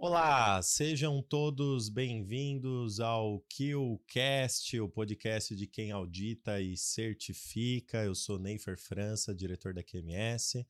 Olá, sejam todos bem-vindos ao KillCast, o podcast de quem audita e certifica. Eu sou Neifer França, diretor da QMS.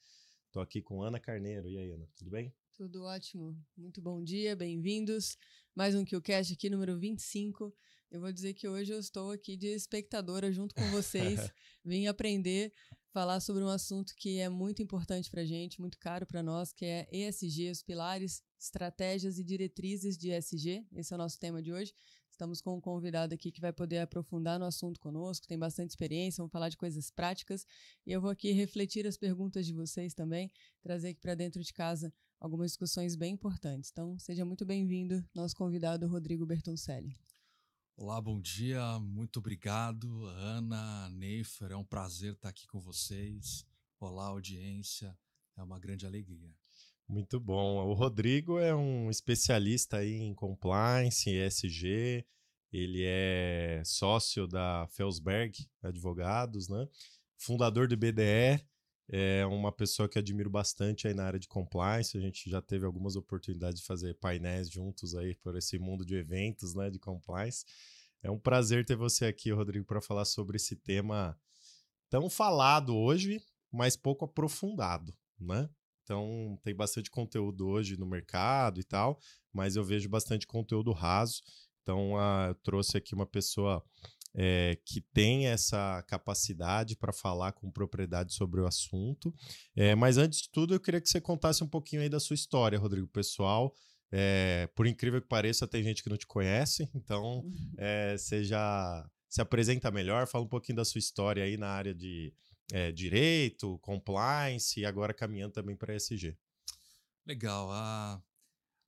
Estou aqui com Ana Carneiro. E aí, Ana, tudo bem? Tudo ótimo. Muito bom dia, bem-vindos. Mais um KillCast aqui, número 25. Eu vou dizer que hoje eu estou aqui de espectadora junto com vocês. Vim aprender falar sobre um assunto que é muito importante para a gente, muito caro para nós, que é ESG, os pilares, estratégias e diretrizes de ESG. Esse é o nosso tema de hoje. Estamos com um convidado aqui que vai poder aprofundar no assunto conosco, tem bastante experiência, vamos falar de coisas práticas. E eu vou aqui refletir as perguntas de vocês também, trazer aqui para dentro de casa algumas discussões bem importantes. Então, seja muito bem-vindo, nosso convidado Rodrigo Bertoncelli. Olá, bom dia, muito obrigado, Ana, Neifer, é um prazer estar aqui com vocês. Olá, audiência, é uma grande alegria. Muito bom. O Rodrigo é um especialista aí em compliance, ESG, ele é sócio da Felsberg Advogados, né? Fundador do BDE, é uma pessoa que admiro bastante aí na área de compliance. A gente já teve algumas oportunidades de fazer painéis juntos aí por esse mundo de eventos, né, de compliance. É um prazer ter você aqui, Rodrigo, para falar sobre esse tema tão falado hoje, mas pouco aprofundado, né? Então, tem bastante conteúdo hoje no mercado e tal, mas eu vejo bastante conteúdo raso. Então, uh, eu trouxe aqui uma pessoa é, que tem essa capacidade para falar com propriedade sobre o assunto. É, mas antes de tudo, eu queria que você contasse um pouquinho aí da sua história, Rodrigo, pessoal. É, por incrível que pareça, tem gente que não te conhece, então é, você já se apresenta melhor, fala um pouquinho da sua história aí na área de é, direito, compliance e agora caminhando também para ESG. Legal. Há,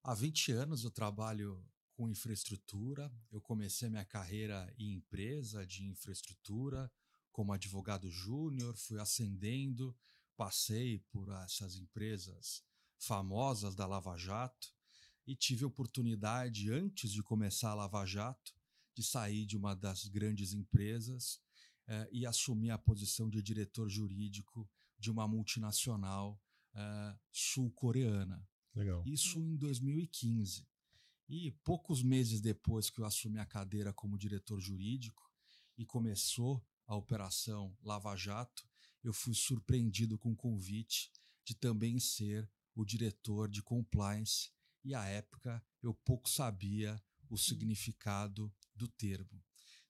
há 20 anos eu trabalho com infraestrutura. Eu comecei minha carreira em empresa de infraestrutura como advogado júnior, fui ascendendo, passei por essas empresas famosas da Lava Jato e tive oportunidade, antes de começar a Lava Jato, de sair de uma das grandes empresas eh, e assumir a posição de diretor jurídico de uma multinacional eh, sul-coreana. Isso em 2015. E poucos meses depois que eu assumi a cadeira como diretor jurídico e começou a operação Lava Jato, eu fui surpreendido com o convite de também ser o diretor de compliance e à época eu pouco sabia o significado do termo.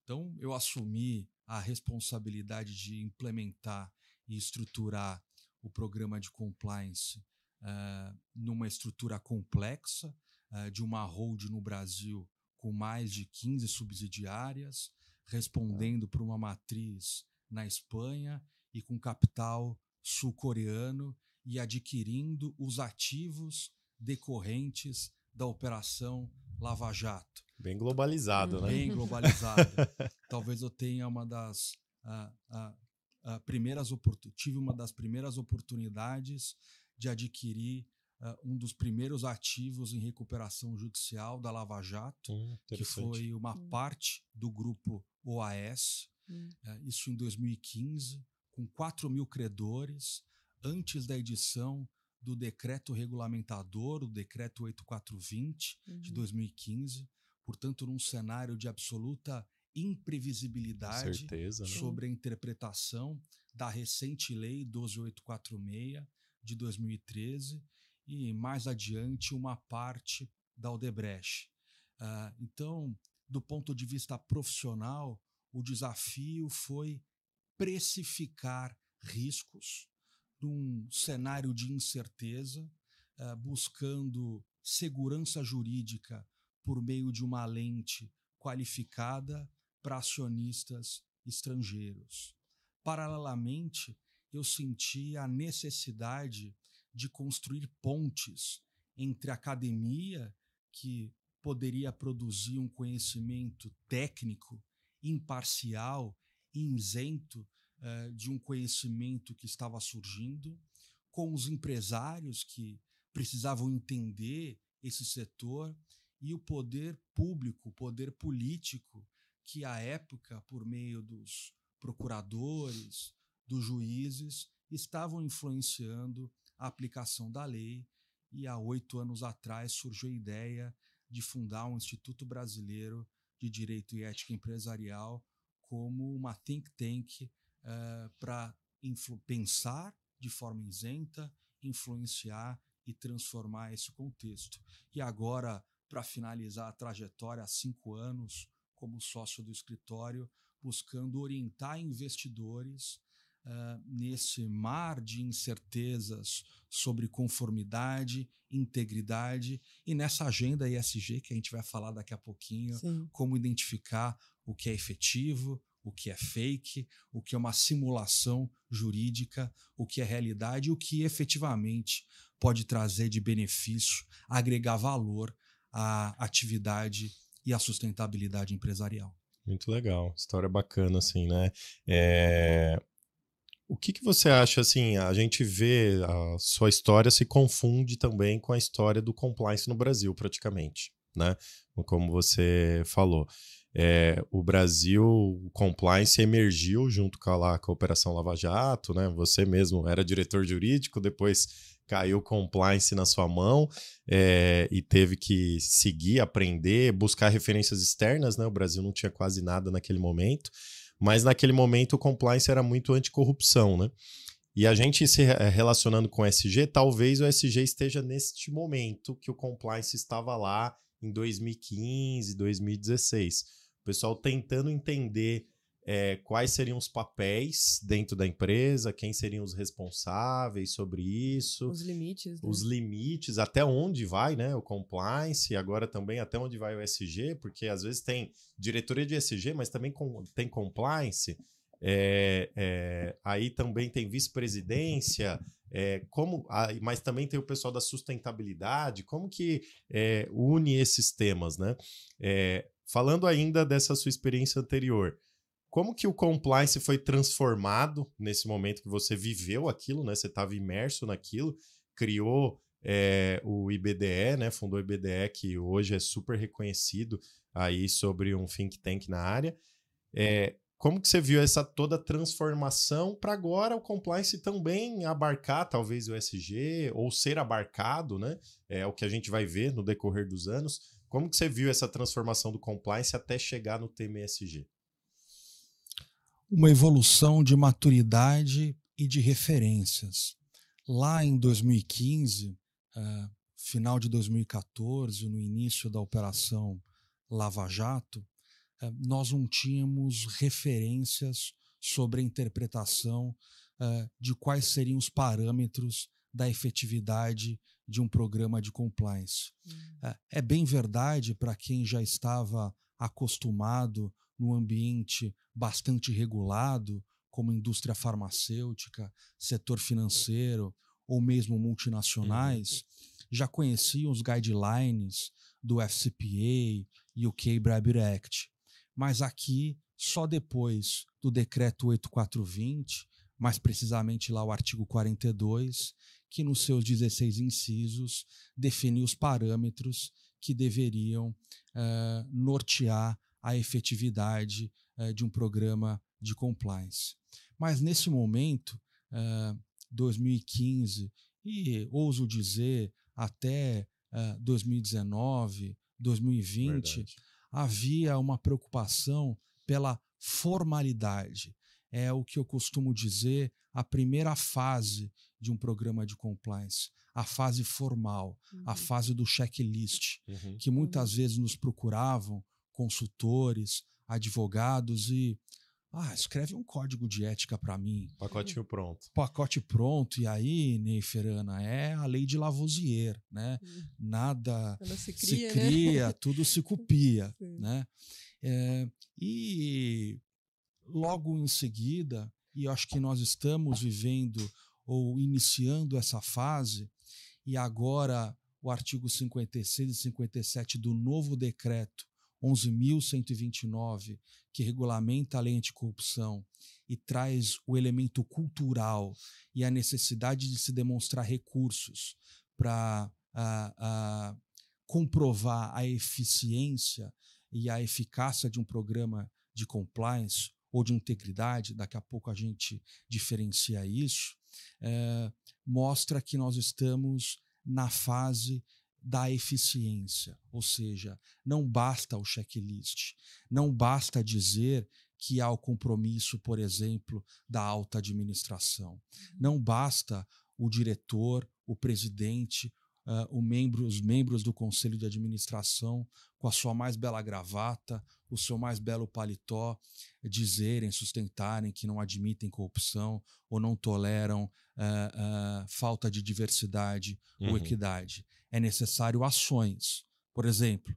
Então eu assumi a responsabilidade de implementar e estruturar o programa de compliance uh, numa estrutura complexa, uh, de uma hold no Brasil com mais de 15 subsidiárias, respondendo para uma matriz na Espanha e com capital sul-coreano e adquirindo os ativos decorrentes da operação Lava Jato. Bem globalizado, né? Bem globalizado. Talvez eu tenha uma das uh, uh, primeiras tive uma das primeiras oportunidades de adquirir uh, um dos primeiros ativos em recuperação judicial da Lava Jato, hum, que foi uma hum. parte do grupo OAS, hum. uh, isso em 2015, com 4 mil credores, antes da edição do decreto regulamentador, o decreto 8420 uhum. de 2015, portanto, num cenário de absoluta imprevisibilidade certeza, né? sobre a interpretação da recente lei 12846 de 2013 e mais adiante uma parte da Odebrecht. Uh, então, do ponto de vista profissional, o desafio foi precificar riscos num cenário de incerteza, uh, buscando segurança jurídica por meio de uma lente qualificada para acionistas estrangeiros. Paralelamente, eu senti a necessidade de construir pontes entre academia, que poderia produzir um conhecimento técnico, imparcial, isento uh, de um conhecimento que estava surgindo, com os empresários que precisavam entender esse setor e o poder público, o poder político, que à época, por meio dos procuradores, dos juízes, estavam influenciando a aplicação da lei e há oito anos atrás surgiu a ideia de fundar um Instituto Brasileiro de Direito e Ética Empresarial como uma think tank uh, para pensar de forma isenta, influenciar e transformar esse contexto. E agora, para finalizar a trajetória há cinco anos como sócio do escritório, buscando orientar investidores uh, nesse mar de incertezas sobre conformidade, integridade e nessa agenda ESG que a gente vai falar daqui a pouquinho, Sim. como identificar o que é efetivo, o que é fake, o que é uma simulação jurídica, o que é realidade e o que efetivamente pode trazer de benefício, agregar valor à atividade e à sustentabilidade empresarial. Muito legal, história bacana, assim, né? É... O que, que você acha, assim, a gente vê a sua história se confunde também com a história do compliance no Brasil, praticamente, né? Como você falou. É, o Brasil, o compliance emergiu junto com a, lá, com a Operação Lava Jato, né? Você mesmo era diretor jurídico, depois caiu o compliance na sua mão é, e teve que seguir, aprender, buscar referências externas, né? O Brasil não tinha quase nada naquele momento, mas naquele momento o compliance era muito anticorrupção, né? E a gente se relacionando com o SG, talvez o SG esteja neste momento que o compliance estava lá em 2015, 2016. O pessoal tentando entender é, quais seriam os papéis dentro da empresa, quem seriam os responsáveis sobre isso. Os limites. Né? Os limites, até onde vai né, o compliance, e agora também até onde vai o SG, porque às vezes tem diretoria de SG, mas também com, tem compliance. É, é, aí também tem vice-presidência, é, como, mas também tem o pessoal da sustentabilidade, como que une esses temas, né? Falando ainda dessa sua experiência anterior, como que o compliance foi transformado nesse momento que você viveu aquilo, né? Você estava imerso naquilo, criou é, o IBDE, né? Fundou o IBDE, que hoje é super reconhecido aí sobre um think tank na área. É, como que você viu essa toda transformação para agora o compliance também abarcar talvez o SG ou ser abarcado, né? É o que a gente vai ver no decorrer dos anos. Como que você viu essa transformação do compliance até chegar no TMSG? Uma evolução de maturidade e de referências. Lá em 2015, uh, eh, final de 2014, no início da Operação Lava Jato, uh, nós não tínhamos referências sobre a interpretação uh, de quais seriam os parâmetros da efetividade de um programa de compliance. Hum. é bem verdade para quem já estava acostumado num ambiente bastante regulado, como indústria farmacêutica, setor financeiro ou mesmo multinacionais, já conheciam os guidelines do FCPA e o K-Bribery Act. Mas aqui, só depois do decreto 8420, mais precisamente lá o artigo 42, que nos seus 16 incisos definiu os parâmetros que deveriam uh, nortear a efetividade uh, de um programa de compliance. Mas nesse momento, uh, eh, 2015 e ouso dizer até uh, 2019, 2020, Verdade. havia uma preocupação pela formalidade. É o que eu costumo dizer a primeira fase de um programa de compliance, a fase formal, uhum. a fase do checklist, uhum. que muitas uhum. vezes nos procuravam consultores, advogados e ah, escreve um código de ética para mim. Pacotinho pronto. Pacote pronto. E aí, Neiferana, é a lei de Lavoisier, né? Hum. Nada se cria, se cria né? tudo se copia, né? É, e logo em seguida, e acho que nós estamos vivendo ou iniciando essa fase, e agora o artigo 56 e 57 do novo decreto 11.129, que regulamenta a lei anticorrupção e traz o elemento cultural e a necessidade de se demonstrar recursos para comprovar a eficiência e a eficácia de um programa de compliance ou de integridade, daqui a pouco a gente diferencia isso, é, mostra que nós estamos na fase da eficiência, ou seja, não basta o checklist, não basta dizer que há o compromisso, por exemplo, da alta administração. Uhum. Não basta o diretor, o presidente, uh, o membro, os membros do conselho de administração, com a sua mais bela gravata, o seu mais belo paletó, dizerem, sustentarem que não admitem corrupção ou não toleram uh, uh, falta de diversidade uhum. ou equidade. É necessário ações. Por exemplo,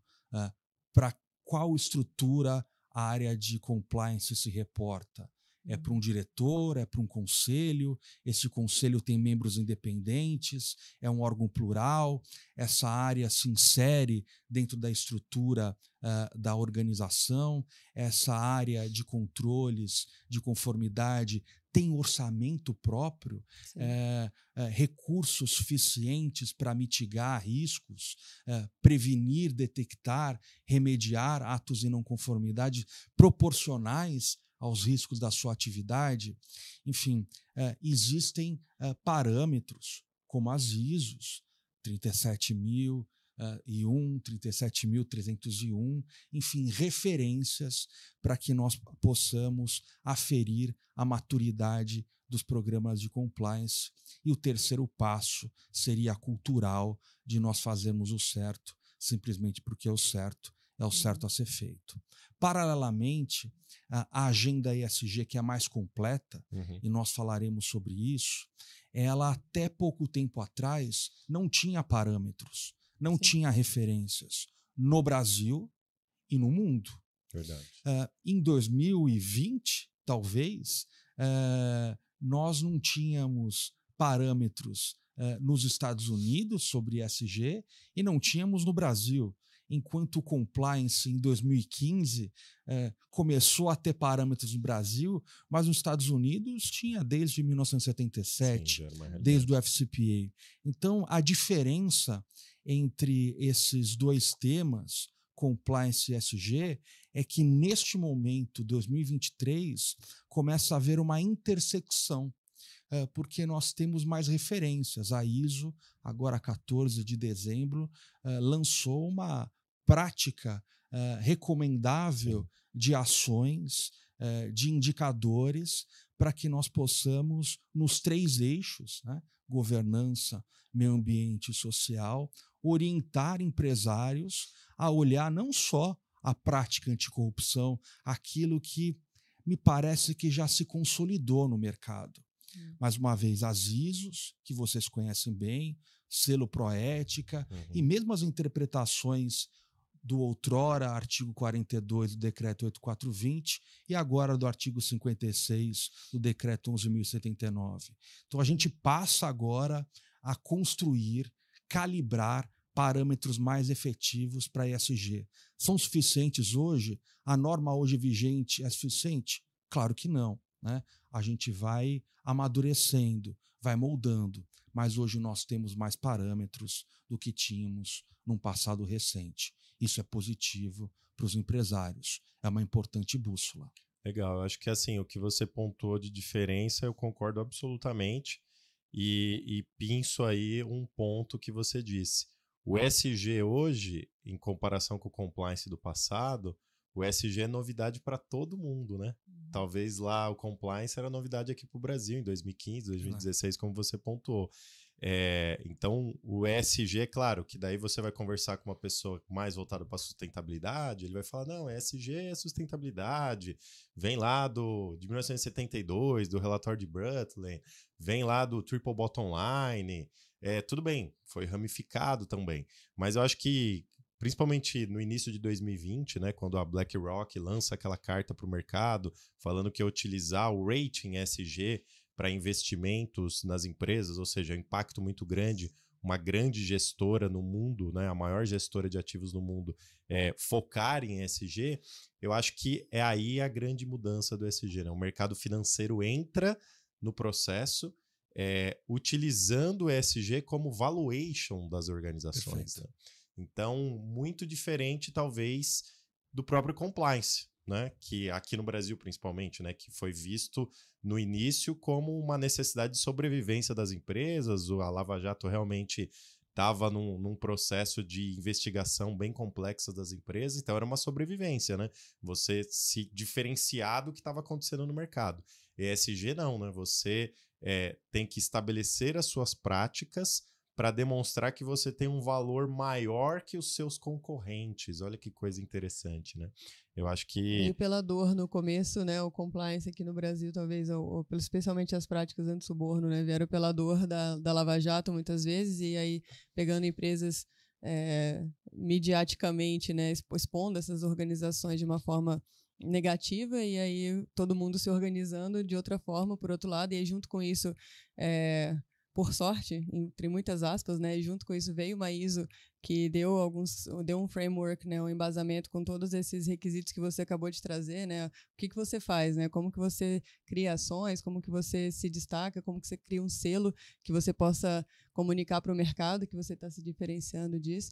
para qual estrutura a área de compliance se reporta? É para um diretor, é para um conselho, esse conselho tem membros independentes, é um órgão plural, essa área se insere dentro da estrutura uh, da organização, essa área de controles, de conformidade, tem orçamento próprio, é, é, recursos suficientes para mitigar riscos, é, prevenir, detectar, remediar atos de não conformidade proporcionais aos riscos da sua atividade. Enfim, é, existem é, parâmetros, como as ISOs, 37.001, 37.301, enfim, referências para que nós possamos aferir a maturidade dos programas de compliance. E o terceiro passo seria cultural de nós fazermos o certo, simplesmente porque é o certo é o certo a ser feito. Paralelamente, a agenda ESG, que é a mais completa, uhum. e nós falaremos sobre isso, ela até pouco tempo atrás não tinha parâmetros, não Sim. tinha referências no Brasil e no mundo. Verdade. Uh, em 2020, talvez, uh, nós não tínhamos parâmetros uh, nos Estados Unidos sobre ESG e não tínhamos no Brasil enquanto o compliance em 2015 é, começou a ter parâmetros no Brasil, mas nos Estados Unidos tinha desde 1977, Sim, desde o FCPA. Então, a diferença entre esses dois temas, compliance e SG, é que neste momento, 2023, começa a haver uma intersecção é, porque nós temos mais referências. A ISO, agora 14 de dezembro, é, lançou uma prática uh, recomendável de ações, uh, de indicadores, para que nós possamos, nos três eixos, né, governança, meio ambiente e social, orientar empresários a olhar não só a prática anticorrupção, aquilo que me parece que já se consolidou no mercado. Hum. Mais uma vez, as ISOs, que vocês conhecem bem, selo Proética, uhum. e mesmo as interpretações do outrora artigo 42 do decreto 8420 e agora do artigo 56 do decreto 11079. Então a gente passa agora a construir, calibrar parâmetros mais efetivos para ESG. São suficientes hoje? A norma hoje vigente é suficiente? Claro que não. Né? A gente vai amadurecendo, vai moldando, mas hoje nós temos mais parâmetros do que tínhamos num passado recente. Isso é positivo para os empresários. É uma importante bússola. Legal, eu acho que assim, o que você pontuou de diferença, eu concordo absolutamente. E, e pinço aí um ponto que você disse. O SG hoje, em comparação com o compliance do passado, o SG é novidade para todo mundo, né? Uhum. Talvez lá o compliance era novidade aqui para o Brasil em 2015, 2016, como você pontuou. É, então, o ESG, é claro, que daí você vai conversar com uma pessoa mais voltada para sustentabilidade, ele vai falar: não, ESG é sustentabilidade, vem lá do, de 1972, do relatório de Brundtland, vem lá do Triple Bottom Line. É, tudo bem, foi ramificado também. Mas eu acho que, principalmente no início de 2020, né, quando a BlackRock lança aquela carta para o mercado falando que ia utilizar o rating ESG para investimentos nas empresas, ou seja, impacto muito grande, uma grande gestora no mundo, né, a maior gestora de ativos no mundo, é, focar em ESG, eu acho que é aí a grande mudança do ESG. Né? O mercado financeiro entra no processo é, utilizando o ESG como valuation das organizações. Né? Então, muito diferente, talvez, do próprio compliance né, que aqui no Brasil principalmente, né, que foi visto no início como uma necessidade de sobrevivência das empresas, a Lava Jato realmente estava num, num, processo de investigação bem complexa das empresas, então era uma sobrevivência, né? Você se diferenciar do que estava acontecendo no mercado. ESG não, né? Você é, tem que estabelecer as suas práticas para demonstrar que você tem um valor maior que os seus concorrentes. Olha que coisa interessante, né? Eu acho que. E pela dor no começo, né? O compliance aqui no Brasil, talvez, ou, ou especialmente as práticas anti-suborno, né? Vieram pela dor da, da Lava Jato muitas vezes, e aí pegando empresas é, mediaticamente, né? Expondo essas organizações de uma forma negativa e aí todo mundo se organizando de outra forma por outro lado e aí junto com isso é, por sorte, entre muitas aspas, né? E junto com isso veio uma ISO que deu alguns, deu um framework, né? Um embasamento com todos esses requisitos que você acabou de trazer, né? O que, que você faz, né? Como que você cria ações, como que você se destaca, como que você cria um selo que você possa comunicar para o mercado que você está se diferenciando disso.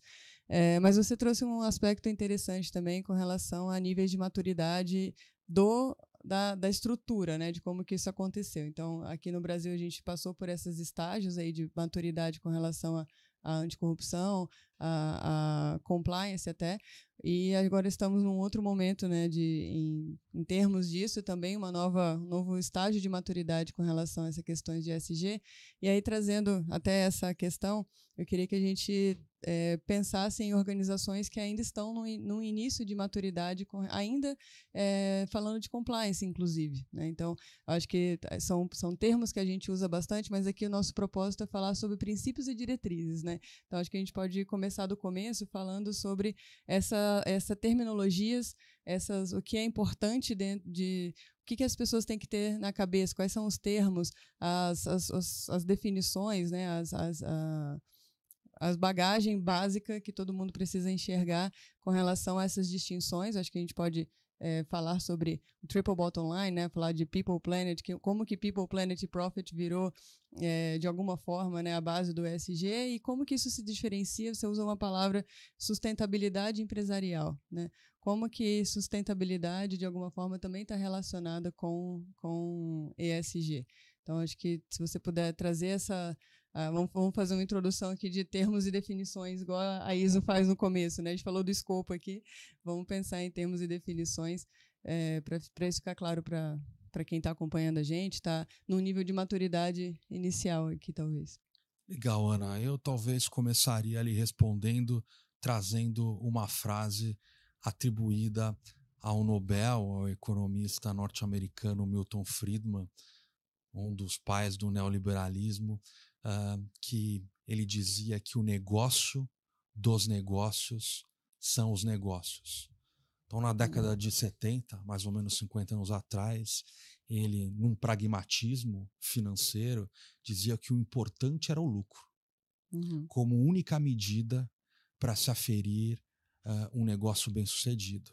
É, mas você trouxe um aspecto interessante também com relação a níveis de maturidade do da, da estrutura, né, de como que isso aconteceu. Então, aqui no Brasil a gente passou por esses estágios aí de maturidade com relação a anticorrupção, a, a, compliance até, e agora estamos num outro momento, né, de, em, em termos disso, também uma nova, um novo estágio de maturidade com relação a essas questões de SG, e aí trazendo até essa questão, eu queria que a gente é, pensasse em organizações que ainda estão no, no início de maturidade, com, ainda é, falando de compliance, inclusive. Né? Então, acho que são, são termos que a gente usa bastante, mas aqui o nosso propósito é falar sobre princípios e diretrizes. Né? Então, acho que a gente pode começar do começo falando sobre essa, essa terminologias, essas, o que é importante dentro de o que, que as pessoas têm que ter na cabeça, quais são os termos, as, as, as, as definições, né, as, as, a, as bagagem básica que todo mundo precisa enxergar com relação a essas distinções. Acho que a gente pode é, falar sobre o triple bottom line, né? Falar de people planet, que, como que people planet profit virou é, de alguma forma, né, a base do ESG e como que isso se diferencia. Você usa uma palavra sustentabilidade empresarial, né? Como que sustentabilidade de alguma forma também está relacionada com com ESG. Então acho que se você puder trazer essa ah, vamos, vamos, fazer uma introdução aqui de termos e definições, igual a ISO faz no começo, né? A gente falou do escopo aqui, vamos pensar em termos e definições é, para isso ficar claro para quem está acompanhando a gente, está no nível de maturidade inicial aqui, talvez. Legal, Ana. Eu talvez começaria ali respondendo, trazendo uma frase atribuída ao Nobel, ao economista norte-americano Milton Friedman, um dos pais do neoliberalismo, uh, que ele dizia que o negócio dos negócios são os negócios. Então, na década de 70, mais ou menos 50 anos atrás, ele, num pragmatismo financeiro, dizia que o importante era o lucro, uhum. como única medida para se aferir uh, um negócio bem sucedido.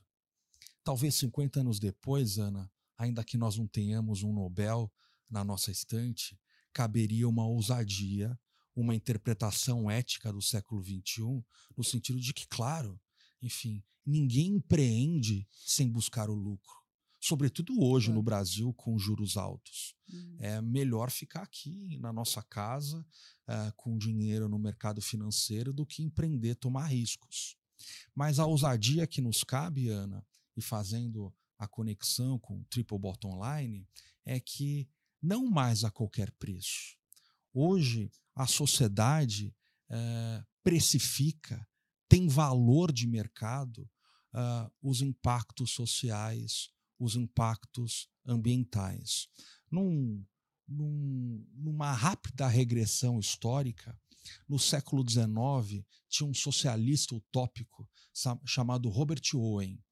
Talvez 50 anos depois, Ana, ainda que nós não tenhamos um Nobel na nossa estante, caberia uma ousadia, uma interpretação ética do século XXI, no sentido de que, claro, enfim, ninguém empreende sem buscar o lucro. Sobretudo hoje no Brasil, com juros altos. Uhum. É melhor ficar aqui na nossa casa, uh, com dinheiro no mercado financeiro, do que empreender, tomar riscos. Mas a ousadia que nos cabe, Ana, e fazendo a conexão com o Triple Bottom Line, é que não mais a qualquer preço. Hoje, a sociedade é, precifica, tem valor de mercado uh, os impactos sociais, os impactos ambientais. Num, num, numa rápida regressão histórica, no século XIX, tinha um socialista utópico chamado Robert Owen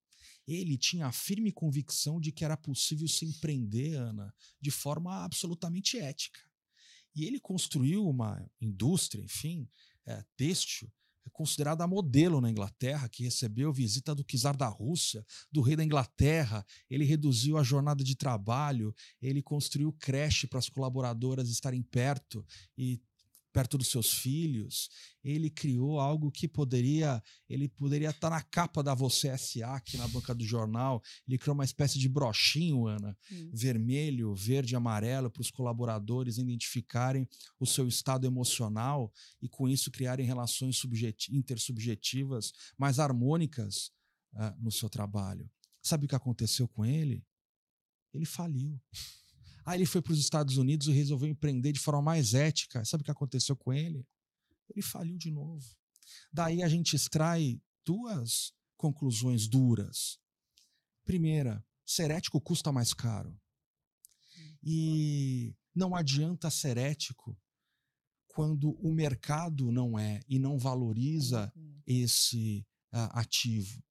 ele tinha a firme convicção de que era possível se empreender, Ana, de forma absolutamente ética. E ele construiu uma indústria, enfim, é, têxtil, é considerada modelo na Inglaterra, que recebeu visita do czar da Rússia, do rei da Inglaterra. Ele reduziu a jornada de trabalho, ele construiu creche para as colaboradoras estarem perto e perto dos seus filhos, ele criou algo que poderia, ele poderia estar na capa da Você SA aqui na banca do jornal. Ele criou uma espécie de brochinho, Ana, hum. vermelho, verde e amarelo para os colaboradores identificarem o seu estado emocional e com isso criarem relações intersubjetivas mais harmônicas uh, no seu trabalho. Sabe o que aconteceu com ele? Ele faliu. Aí ele foi para os Estados Unidos e resolveu empreender de forma mais ética. Sabe o que aconteceu com ele? Ele faliu de novo. Daí a gente extrai duas conclusões duras. Primeira, ser ético custa mais caro. E não adianta ser ético quando o mercado não é e não valoriza esse uh, ativo.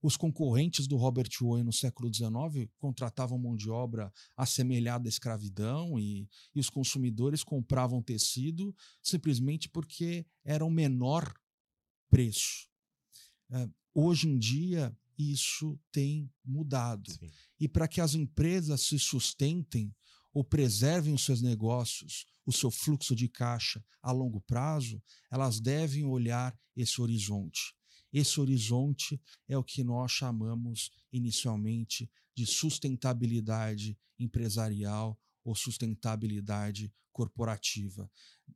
Os concorrentes do Robert Owen no século XIX contratavam mão de obra assemelhada à escravidão e, e os consumidores compravam tecido simplesmente porque era o menor preço. É, hoje em dia, isso tem mudado. Sim. E para que as empresas se sustentem ou preservem os seus negócios, o seu fluxo de caixa a longo prazo, elas devem olhar esse horizonte. Esse horizonte é o que nós chamamos inicialmente de sustentabilidade empresarial ou sustentabilidade corporativa.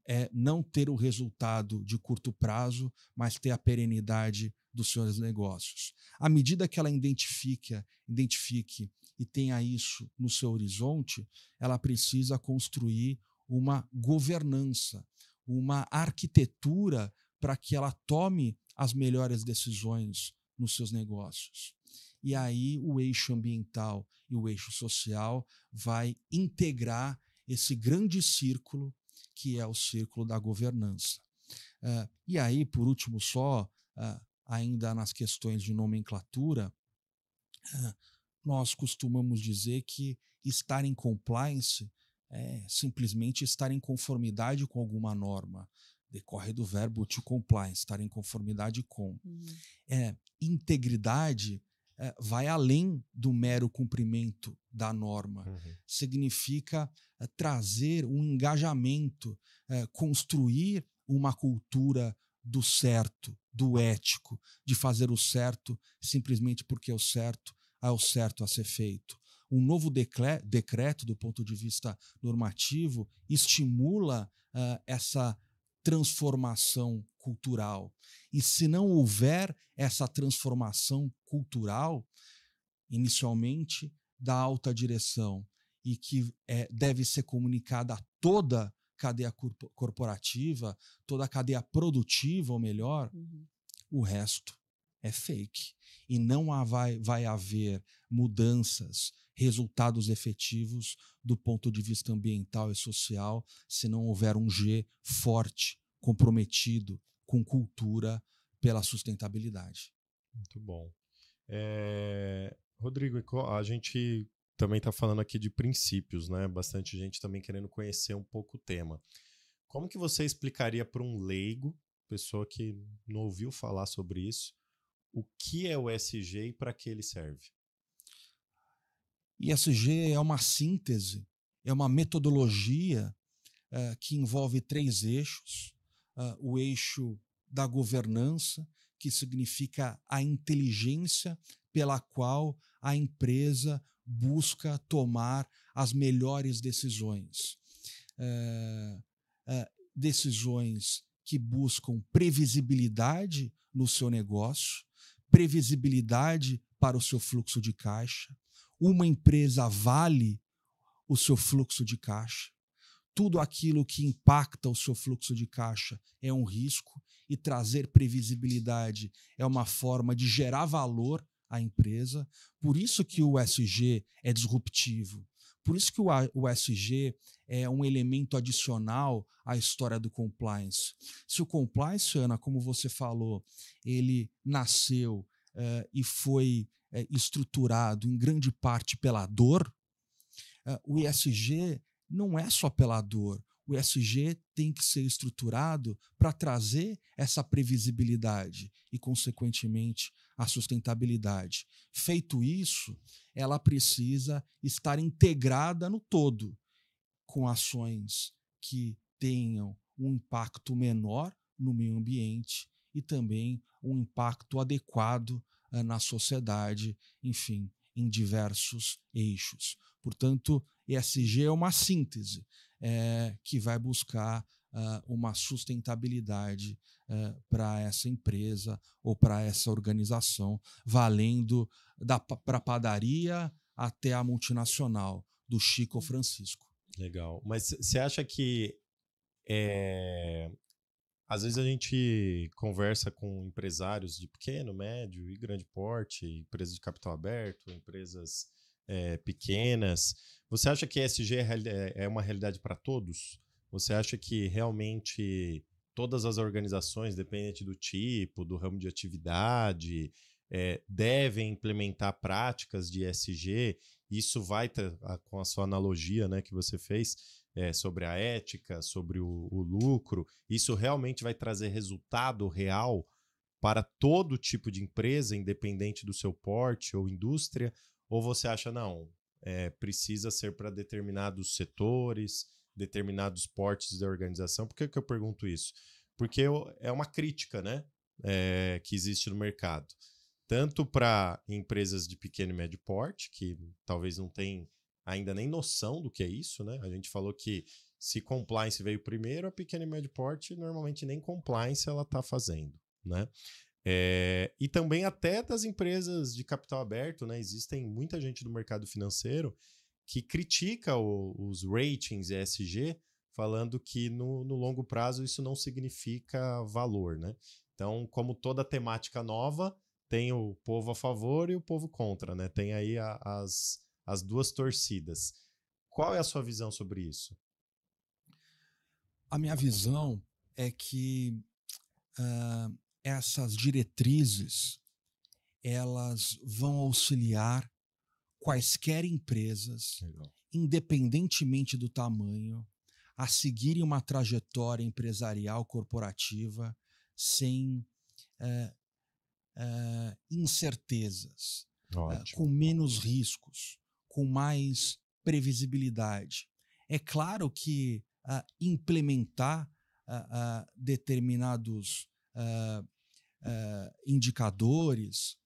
É não ter o resultado de curto prazo, mas ter a perenidade dos seus negócios. À medida que ela identifica, identifique e tenha isso no seu horizonte, ela precisa construir uma governança, uma arquitetura para que ela tome as melhores decisões nos seus negócios. E aí o eixo ambiental e o eixo social vai integrar esse grande círculo que é o círculo da governança. Uh, e aí, por último, só, uh, ainda nas questões de nomenclatura, uh, nós costumamos dizer que estar em compliance é simplesmente estar em conformidade com alguma norma decorre do verbo to comply, estar em conformidade com. Uhum. É, integridade é, vai além do mero cumprimento da norma. Uhum. Significa é, trazer um engajamento, é, construir uma cultura do certo, do ético, de fazer o certo simplesmente porque é o certo, é o certo a ser feito. Um novo decreto, do ponto de vista normativo, estimula uh, essa transformação cultural. E se não houver essa transformação cultural, inicialmente da alta direção, e que é, deve ser comunicada a toda a cadeia corporativa, toda a cadeia produtiva, ou melhor, uhum. o resto é fake. E não há, vai, vai haver mudanças, resultados efetivos do ponto de vista ambiental e social se não houver um G forte, comprometido com cultura pela sustentabilidade. Muito bom. É... Rodrigo, a gente também está falando aqui de princípios, né? Bastante gente também querendo conhecer um pouco o tema. Como que você explicaria para um leigo, pessoa que não ouviu falar sobre isso, o que é o SG e para que ele serve? ISG é uma síntese, é uma metodologia uh, que envolve três eixos: uh, o eixo da governança, que significa a inteligência pela qual a empresa busca tomar as melhores decisões. Uh, decisões que buscam previsibilidade no seu negócio, previsibilidade para o seu fluxo de caixa. Uma empresa vale o seu fluxo de caixa. Tudo aquilo que impacta o seu fluxo de caixa é um risco e trazer previsibilidade é uma forma de gerar valor à empresa. Por isso que o SG é disruptivo. Por isso que o SG é um elemento adicional à história do compliance. Se o compliance, Ana, como você falou, ele nasceu uh, e foi uh, estruturado em grande parte pela dor, uh, o ESG não é só pela dor. O ESG tem que ser estruturado para trazer essa previsibilidade e, consequentemente, a sustentabilidade. Feito isso, ela precisa estar integrada no todo, com ações que tenham um impacto menor no meio ambiente e também um impacto adequado uh, na sociedade, enfim, em diversos eixos. Portanto, ESG é uma síntese é, que vai buscar uh, uma sustentabilidade uh, para essa empresa ou para essa organização, valendo para a padaria até a multinacional, do Chico ao Francisco. Legal. Mas você acha que é, às vezes a gente conversa com empresários de pequeno, médio e grande porte, empresas de capital aberto, empresas é, pequenas. Você acha que ESG é, é, é uma realidade para todos? Você acha que realmente todas as organizações, dependente do tipo, do ramo de atividade, é, devem implementar práticas de ESG? Isso vai ter, com a sua analogia né, que você fez é, sobre a ética, sobre o, o lucro, isso realmente vai trazer resultado real para todo tipo de empresa, independente do seu porte ou indústria? Ou você acha, não, é, precisa ser para determinados setores, determinados portes da organização? Por que, que eu pergunto isso? Porque é uma crítica né, é, que existe no mercado. Tanto para empresas de pequeno e médio porte, que talvez não tenham ainda nem noção do que é isso, né? A gente falou que se compliance veio primeiro, a pequeno e médio porte normalmente nem compliance ela está fazendo, né? É, e também até das empresas de capital aberto, né? Existem muita gente do mercado financeiro que critica o, os ratings ESG, falando que no, no, longo prazo isso não significa valor, né? Então, como toda temática nova, tem o povo a favor e o povo contra, né? Tem aí a, as, as duas torcidas. Qual é a sua visão sobre isso? A minha visão é que uh, essas diretrizes elas vão auxiliar quaisquer empresas, Legal. independentemente do tamanho, a seguirem uma trajetória empresarial corporativa sem é, é, incertezas, é, com menos riscos, com mais previsibilidade. É claro que implementar determinados uh, indicadores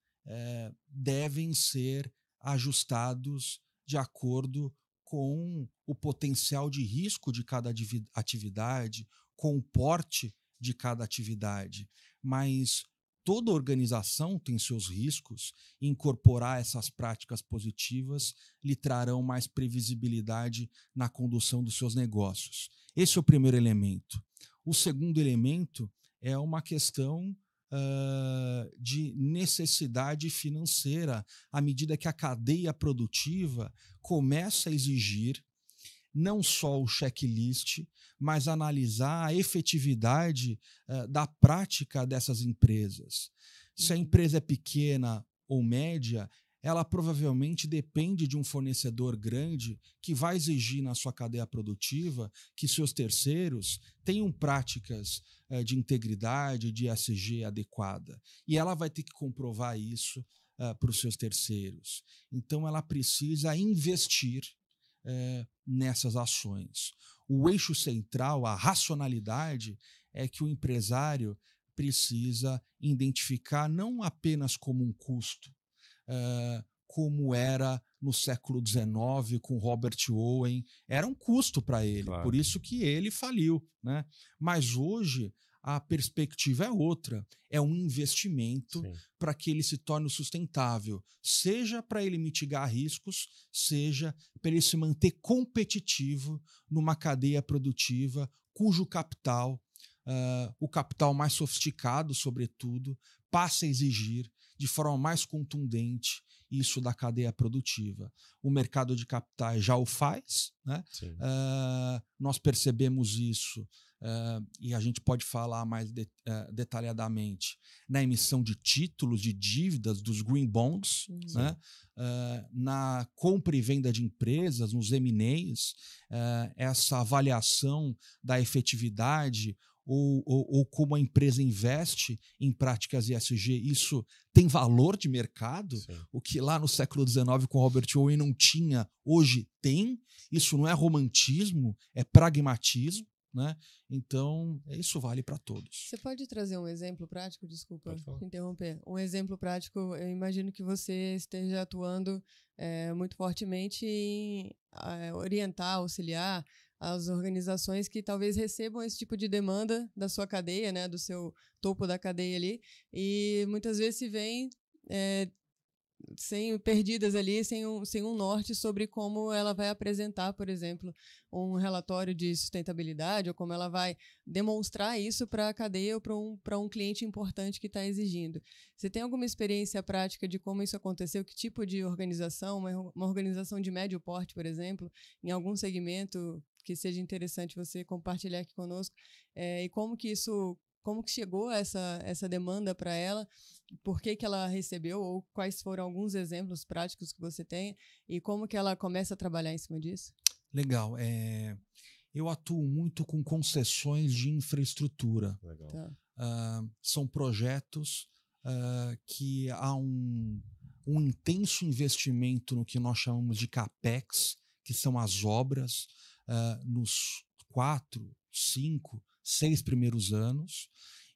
devem ser ajustados de acordo com o potencial de risco de cada atividade, com o porte de cada atividade. Mas toda organização tem seus riscos, incorporar essas práticas positivas lhe trarão mais previsibilidade na condução dos seus negócios. Esse é o primeiro elemento. O segundo elemento é uma questão uh, de necessidade financeira, à medida que a cadeia produtiva começa a exigir não só o checklist, mas analisar a efetividade uh, da prática dessas empresas. Se a uhum. empresa é pequena ou média, ela provavelmente depende de um fornecedor grande que vai exigir na sua cadeia produtiva que seus terceiros tenham práticas eh, de integridade, de SG adequada. E ela vai ter que comprovar isso uh, para os seus terceiros. Então, ela precisa investir uh, nessas ações. O eixo central, a racionalidade, é que o empresário precisa identificar não apenas como um custo, uh, como era no século XIX com Robert Owen. Era um custo para ele, claro. por isso que ele faliu. Né? Mas hoje a perspectiva é outra. É um investimento para que ele se torne sustentável, seja para ele mitigar riscos, seja para ele se manter competitivo numa cadeia produtiva cujo capital, uh, o capital mais sofisticado, sobretudo, passa a exigir de forma mais contundente isso da cadeia produtiva. O mercado de capitais já o faz, né? Uh, nós percebemos isso uh, e a gente pode falar mais de, uh, detalhadamente na emissão de títulos, de dívidas, dos green bonds, né? na compra e venda de empresas, nos M&As, essa avaliação da efetividade ou, ou, ou, como a empresa investe em práticas ESG, isso tem valor de mercado, Sim. o que lá no século XIX com Robert Owen não tinha, hoje tem. Isso não é romantismo, é pragmatismo. Né? Então, isso vale para todos. Você pode trazer um exemplo prático? Desculpa interromper. Um exemplo prático, eu imagino que você esteja atuando é, muito fortemente em é, orientar, auxiliar as organizações que talvez recebam esse tipo de demanda da sua cadeia, né, do seu topo da cadeia ali, e muitas vezes se vem é, sem perdidas ali, sem um, sem um norte sobre como ela vai apresentar, por exemplo, um relatório de sustentabilidade ou como ela vai demonstrar isso para a cadeia ou para um, um cliente importante que está exigindo. Você tem alguma experiência prática de como isso aconteceu? Que tipo de organização, uma, uma organização de médio porte, por exemplo, em algum segmento que seja interessante você compartilhar aqui conosco, é, e como que isso como que chegou essa, essa demanda para ela, por que, que ela recebeu, ou quais foram alguns exemplos práticos que você tem, e como que ela começa a trabalhar em cima disso? Legal. É, eu atuo muito com concessões de infraestrutura. Tá. Uh, são projetos uh, que há um, um intenso investimento no que nós chamamos de CAPEX, que são as obras, uh, nos quatro, cinco, seis primeiros anos,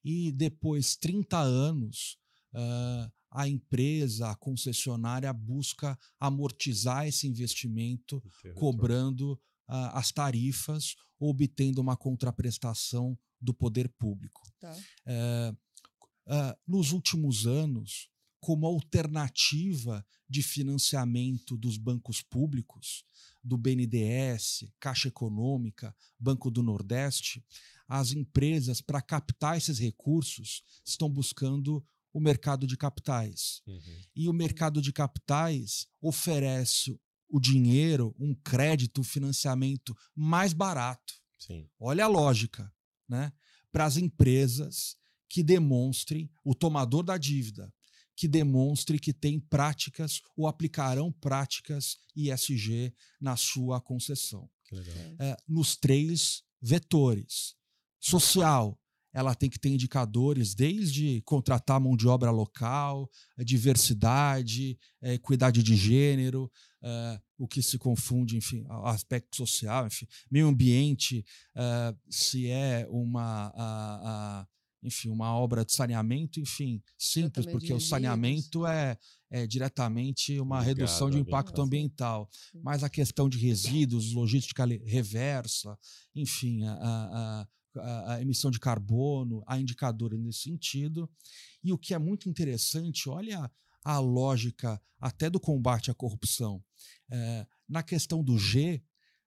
e depois 30 anos, uh, a empresa, a concessionária busca amortizar esse investimento, cobrando uh, as tarifas, obtendo uma contraprestação do poder público. Tá. Uh, nos últimos anos, como alternativa de financiamento dos bancos públicos, do BNDES, Caixa Econômica, Banco do Nordeste, as empresas, para captar esses recursos, estão buscando o mercado de capitais. Uhum. E o mercado de capitais oferece o dinheiro, um crédito, um financiamento mais barato. Sim. Olha a lógica, né? Para as empresas que demonstrem o tomador da dívida, que demonstre que tem práticas ou aplicarão práticas ISG na sua concessão. É, nos três vetores. Social, ela tem que ter indicadores desde contratar mão de obra local, diversidade, é, equidade de gênero, é, o que se confunde, enfim, aspecto social, enfim, meio ambiente, é, se é uma enfim, uma obra de saneamento, enfim, simples, porque o saneamento é, é diretamente uma Obrigado, redução de impacto ambiental. Mas a questão de resíduos, logística reversa, enfim, a, a, a, a emissão de carbono, há indicadores nesse sentido. E o que é muito interessante, olha a lógica até do combate à corrupção. É, na questão do G,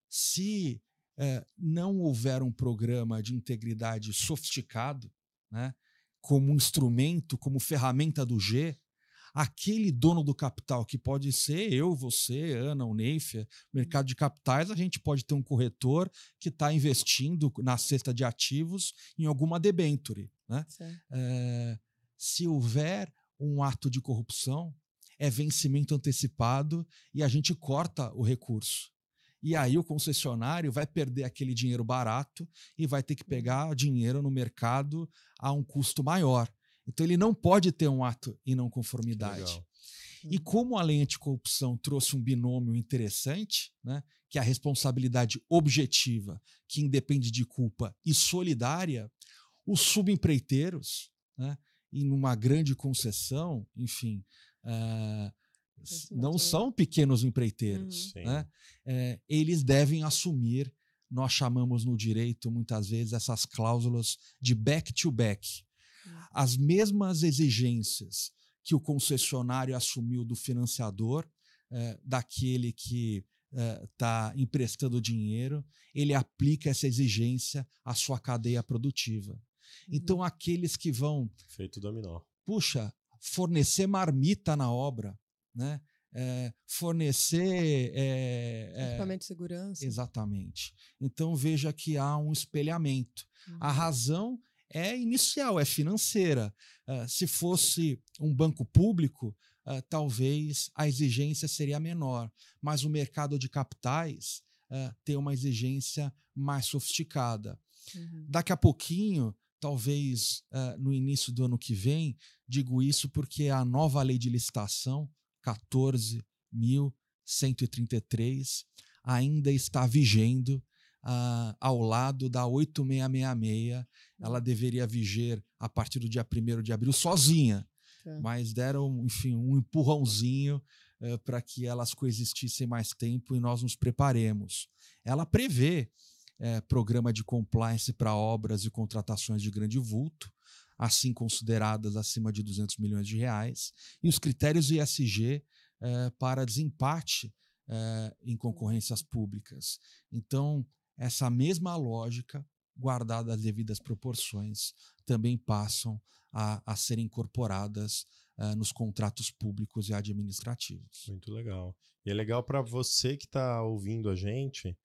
se é, não houver um programa de integridade sofisticado, né, como instrumento, como ferramenta do G, aquele dono do capital, que pode ser eu, você, Ana, o Neifia, mercado de capitais, a gente pode ter um corretor que está investindo na cesta de ativos em alguma debenture. Né? É, se houver um ato de corrupção, é vencimento antecipado e a gente corta o recurso. E aí o concessionário vai perder aquele dinheiro barato e vai ter que uhum. pegar dinheiro no mercado a um custo maior. Então ele não pode ter um ato em não conformidade. E uhum. como a lei anticorrupção trouxe um binômio interessante, né, que é a responsabilidade objetiva, que independe de culpa, e solidária, os subempreiteiros, né, e numa grande concessão, enfim, uh, não são pequenos empreiteiros. Uhum. Né? É, eles devem assumir, nós chamamos no direito muitas vezes essas cláusulas de back-to-back. Uhum. As mesmas exigências que o concessionário assumiu do financiador, é, daquele que está é, emprestando dinheiro, ele aplica essa exigência à sua cadeia produtiva. Então, uhum. aqueles que vão. Feito dominó. Puxa, fornecer marmita na obra, né? É, fornecer é, equipamento de segurança. Exatamente. Então veja que há um espelhamento. Uhum. A razão é inicial, é financeira. Uh, se fosse um banco público, uh, talvez a exigência seria menor, mas o mercado de capitais uh, tem uma exigência mais sofisticada. Uhum. Daqui a pouquinho, talvez no início do ano que vem, digo isso porque a nova lei de licitação 14.133 ainda está vigendo uh, ao lado da 8666. Ela deveria viger a partir do dia 1 de abril sozinha, tá. mas deram, enfim, um empurrãozinho uh, para que elas coexistissem mais tempo e nós nos preparemos. Ela prevê uh, programa de compliance para obras e contratações de grande vulto, assim consideradas acima de 200 milhões de reais, e os critérios ISG eh, para desempate em concorrências públicas. Então, essa mesma lógica, guardada as devidas proporções, também passam a, a incorporadas uh, nos contratos públicos e administrativos. Muito legal. E é legal para você que está ouvindo a gente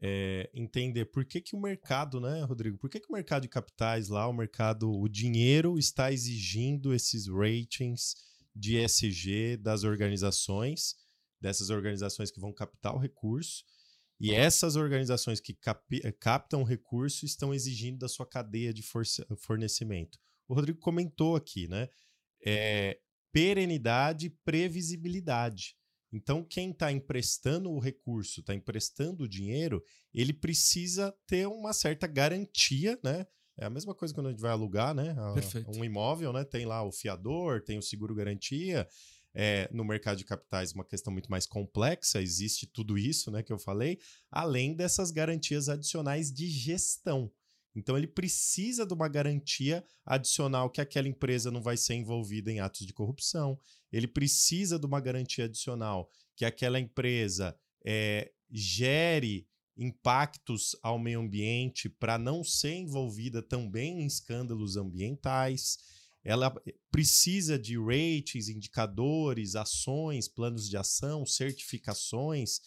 é, entender por que, que o mercado, né, Rodrigo? Por que, que o mercado de capitais lá, o mercado, o dinheiro está exigindo esses ratings de ESG das organizações, dessas organizações que vão captar o recurso e essas organizações que cap captam recurso estão exigindo da sua cadeia de fornecimento. O Rodrigo comentou aqui, né? É, perenidade previsibilidade. Então, quem está emprestando o recurso, está emprestando o dinheiro, ele precisa ter uma certa garantia, né? É a mesma coisa quando a gente vai alugar, né? Um imóvel, né? Tem lá o fiador, tem o seguro garantia, é, no mercado de capitais uma questão muito mais complexa, existe tudo isso né, que eu falei, além dessas garantias adicionais de gestão. Então ele precisa de uma garantia adicional que aquela empresa não vai ser envolvida em atos de corrupção. Ele precisa de uma garantia adicional que aquela empresa é, gere impactos ao meio ambiente para não ser envolvida também em escândalos ambientais ela precisa de ratings, indicadores, ações, planos de ação, certificações,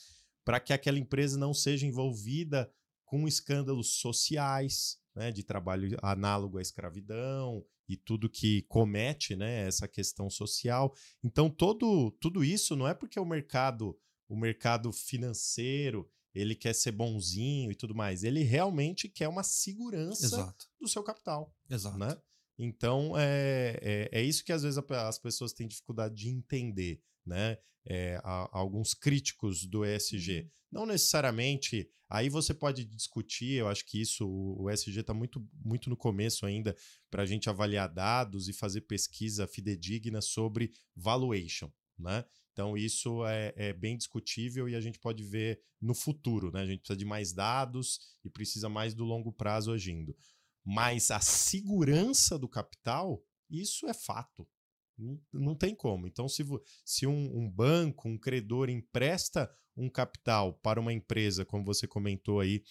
para que aquela empresa não seja envolvida com escândalos sociais, né, de trabalho análogo à escravidão e tudo que comete né, essa questão social. Então, todo, tudo isso não é porque o mercado, o mercado financeiro ele quer ser bonzinho e tudo mais. Ele realmente quer uma segurança Exato. do seu capital. Exato. Né? Então, é, é, é, isso que às vezes as pessoas têm dificuldade de entender, né? É, há, alguns críticos do ESG. Uhum. Não necessariamente. Aí você pode discutir, eu acho que isso, o, o ESG está muito, muito no começo ainda, para a gente avaliar dados e fazer pesquisa fidedigna sobre valuation, né? Então, isso é, é, bem discutível e a gente pode ver no futuro, né? A gente precisa de mais dados e precisa mais do longo prazo agindo. Mas a segurança do capital, isso é fato. Não, não tem como. Então, se, se um, um, banco, um credor empresta um capital para uma empresa, como você comentou aí,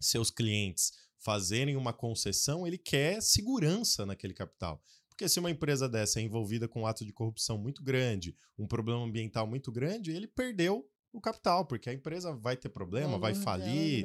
seus clientes fazerem uma concessão, ele quer segurança naquele capital. Porque se uma empresa dessa é envolvida com um ato de corrupção muito grande, um problema ambiental muito grande, ele perdeu o capital, porque a empresa vai ter problema, vai falir,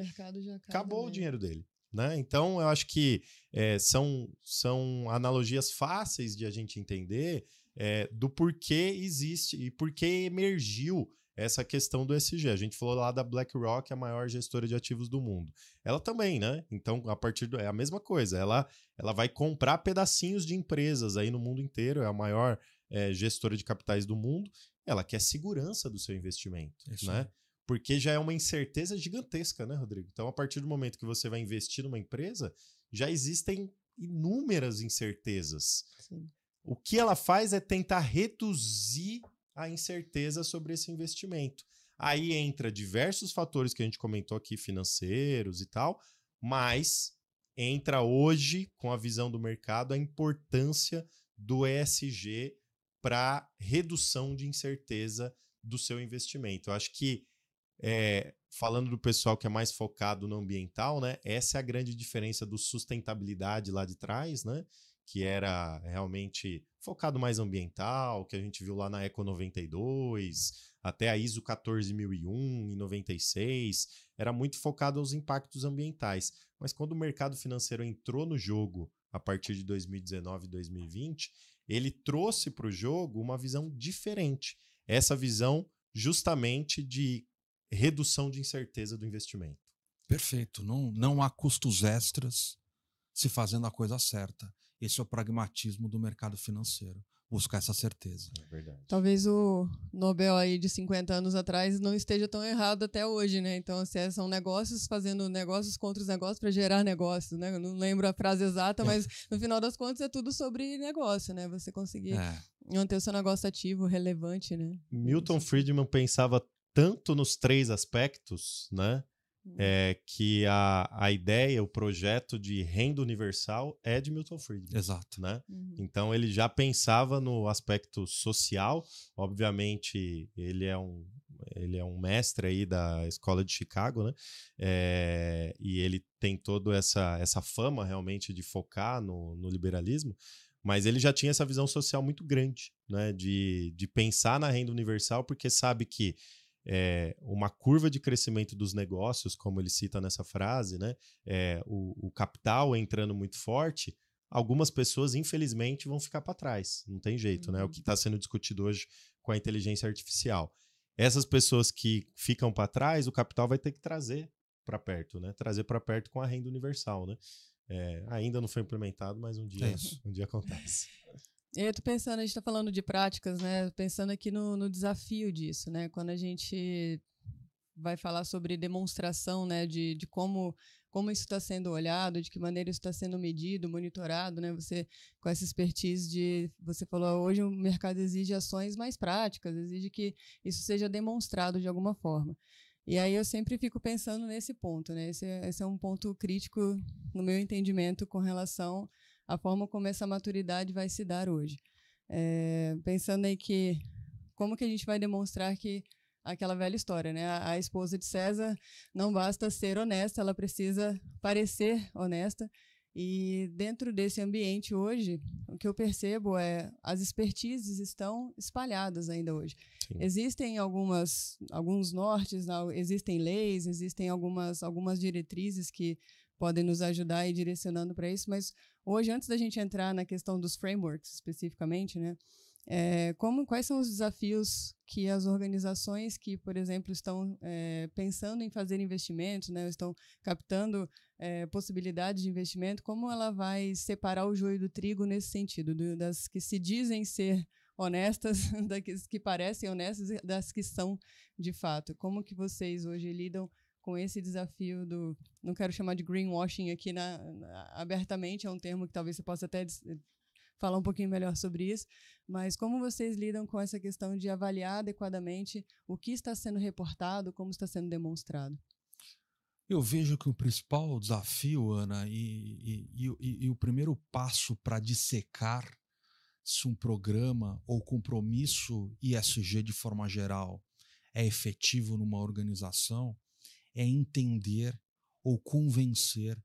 acabou o dinheiro dele. Né? Então, eu acho que é, são, são analogias fáceis de a gente entender é, do porquê existe e porquê emergiu essa questão do SG. A gente falou lá da BlackRock, a maior gestora de ativos do mundo. Ela também, né? Então, a partir do. É a mesma coisa. Ela, ela vai comprar pedacinhos de empresas aí no mundo inteiro, é a maior é, gestora de capitais do mundo. Ela quer segurança do seu investimento. Isso né? Porque já é uma incerteza gigantesca, né, Rodrigo? Então, a partir do momento que você vai investir numa empresa, já existem inúmeras incertezas. Sim. O que ela faz é tentar reduzir a incerteza sobre esse investimento. Aí entra diversos fatores que a gente comentou aqui, financeiros e tal, mas entra hoje, com a visão do mercado, a importância do ESG para redução de incerteza do seu investimento. Eu acho que é, falando do pessoal que é mais focado no ambiental, né? Essa é a grande diferença do sustentabilidade lá de trás, né? Que era realmente focado mais ambiental, que a gente viu lá na Eco 92, até a ISO 14001 em 96, era muito focado aos impactos ambientais. Mas quando o mercado financeiro entrou no jogo a partir de 2019 e 2020, ele trouxe para o jogo uma visão diferente. Essa visão justamente de redução de incerteza do investimento. Perfeito. Não, não há custos extras se fazendo a coisa certa. Esse é o pragmatismo do mercado financeiro. buscar essa certeza. É verdade. Talvez o Nobel aí de 50 anos atrás não esteja tão errado até hoje, né? Então, se são negócios fazendo negócios contra os negócios para gerar negócios, né? Eu não lembro a frase exata, mas no final das contas é tudo sobre negócio, né? Você conseguir É. manter o seu negócio ativo, relevante, né? Milton Friedman pensava tanto nos três aspectos, né? É, que a, a ideia, o projeto de renda universal é de Milton Friedman, Exato. né? Uhum. Então ele já pensava no aspecto social. Obviamente ele é um ele é um mestre aí da escola de Chicago, né? É, e ele tem toda essa essa fama realmente de focar no, no liberalismo. Mas ele já tinha essa visão social muito grande, né? De, de pensar na renda universal, porque sabe que é, uma curva de crescimento dos negócios, como ele cita nessa frase, né? É, o, o capital entrando muito forte, algumas pessoas, infelizmente, vão ficar para trás. Não tem jeito, né? É o Uhum. que está sendo discutido hoje com a inteligência artificial. Essas pessoas que ficam para trás, o capital vai ter que trazer para perto, né? Trazer para perto com a renda universal, né? É, ainda não foi implementado, mas um dia, É um dia acontece. Eu tô pensando, a gente tá falando de práticas, né? Pensando aqui no, no desafio disso, né? Quando a gente vai falar sobre demonstração, né? De, de como, como isso está sendo olhado, de que maneira isso está sendo medido, monitorado, né? Você, com essa expertise de... Você falou, hoje o mercado exige ações mais práticas, exige que isso seja demonstrado de alguma forma. E aí eu sempre fico pensando nesse ponto, né? Esse, é- esse é um ponto crítico no meu entendimento com relação à forma como essa maturidade vai se dar hoje. É, pensando aí que como que a gente vai demonstrar que aquela velha história, né? A, a esposa de César não basta ser honesta, ela precisa parecer honesta. E dentro desse ambiente hoje, o que eu percebo é as expertises estão espalhadas ainda hoje. Sim. Existem algumas, alguns nortes, existem leis, existem algumas, algumas diretrizes que podem nos ajudar e ir direcionando para isso, mas hoje, antes da gente entrar na questão dos frameworks especificamente, né, é, como, quais são os desafios que as organizações que, por exemplo, estão é, pensando em fazer investimentos, né, estão captando é, possibilidades de investimento, como ela vai separar o joio do trigo nesse sentido, do- das que se dizem ser honestas, das que parecem honestas das que são de fato. Como que vocês hoje lidam com esse desafio do, não quero chamar de greenwashing aqui na, na- abertamente, é um termo que talvez você possa até falar um pouquinho melhor sobre isso, mas como vocês lidam com essa questão de avaliar adequadamente o que está sendo reportado, como está sendo demonstrado? Eu vejo que o principal desafio, Ana, e, e- e- e o primeiro passo para dissecar se um programa ou compromisso ISG de forma geral é efetivo numa organização é entender ou convencer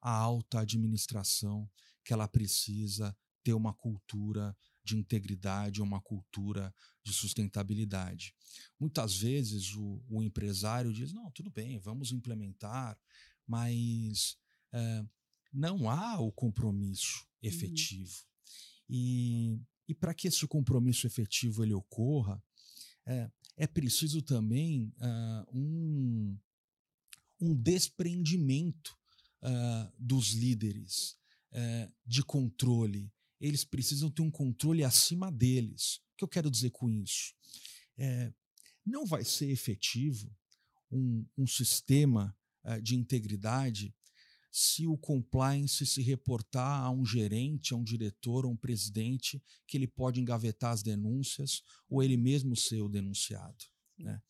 a alta administração que ela precisa ter uma cultura de integridade, uma cultura de sustentabilidade. Muitas vezes o, o empresário diz: não, tudo bem, vamos implementar, mas eh, não há o compromisso efetivo. E, e para que esse compromisso efetivo ele ocorra, é, é preciso também ah, um, um desprendimento ah, dos líderes eh, de controle. Eles precisam ter um controle acima deles. O que eu quero dizer com isso? É, não vai ser efetivo um, um sistema ah, de integridade se o compliance se reportar a um gerente, a um diretor, a um presidente, que ele pode engavetar as denúncias ou ele mesmo ser o denunciado. Né?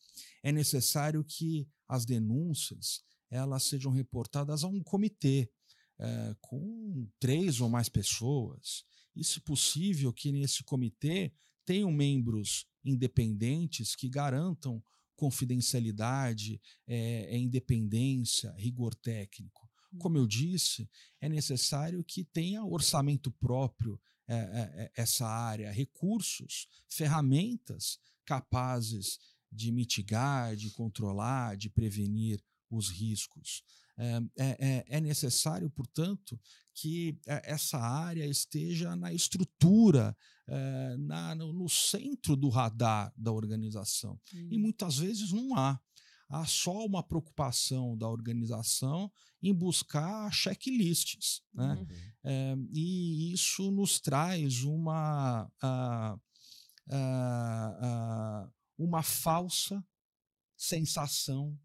É necessário que as denúncias elas sejam reportadas a um comitê eh, com três ou mais pessoas. E, se possível, que nesse comitê tenham membros independentes que garantam confidencialidade, eh, independência, rigor técnico. Como eu disse, é necessário que tenha orçamento próprio eh, eh, essa área, recursos, ferramentas capazes de mitigar, de controlar, de prevenir os riscos. É, é- é necessário, portanto, que eh, essa área esteja na estrutura, eh, na- no, centro do radar da organização. E muitas vezes não há. há só uma preocupação da organização em buscar checklists. Né? Uhum. É, e isso nos traz uma, ah, ah, ah, uma falsa sensação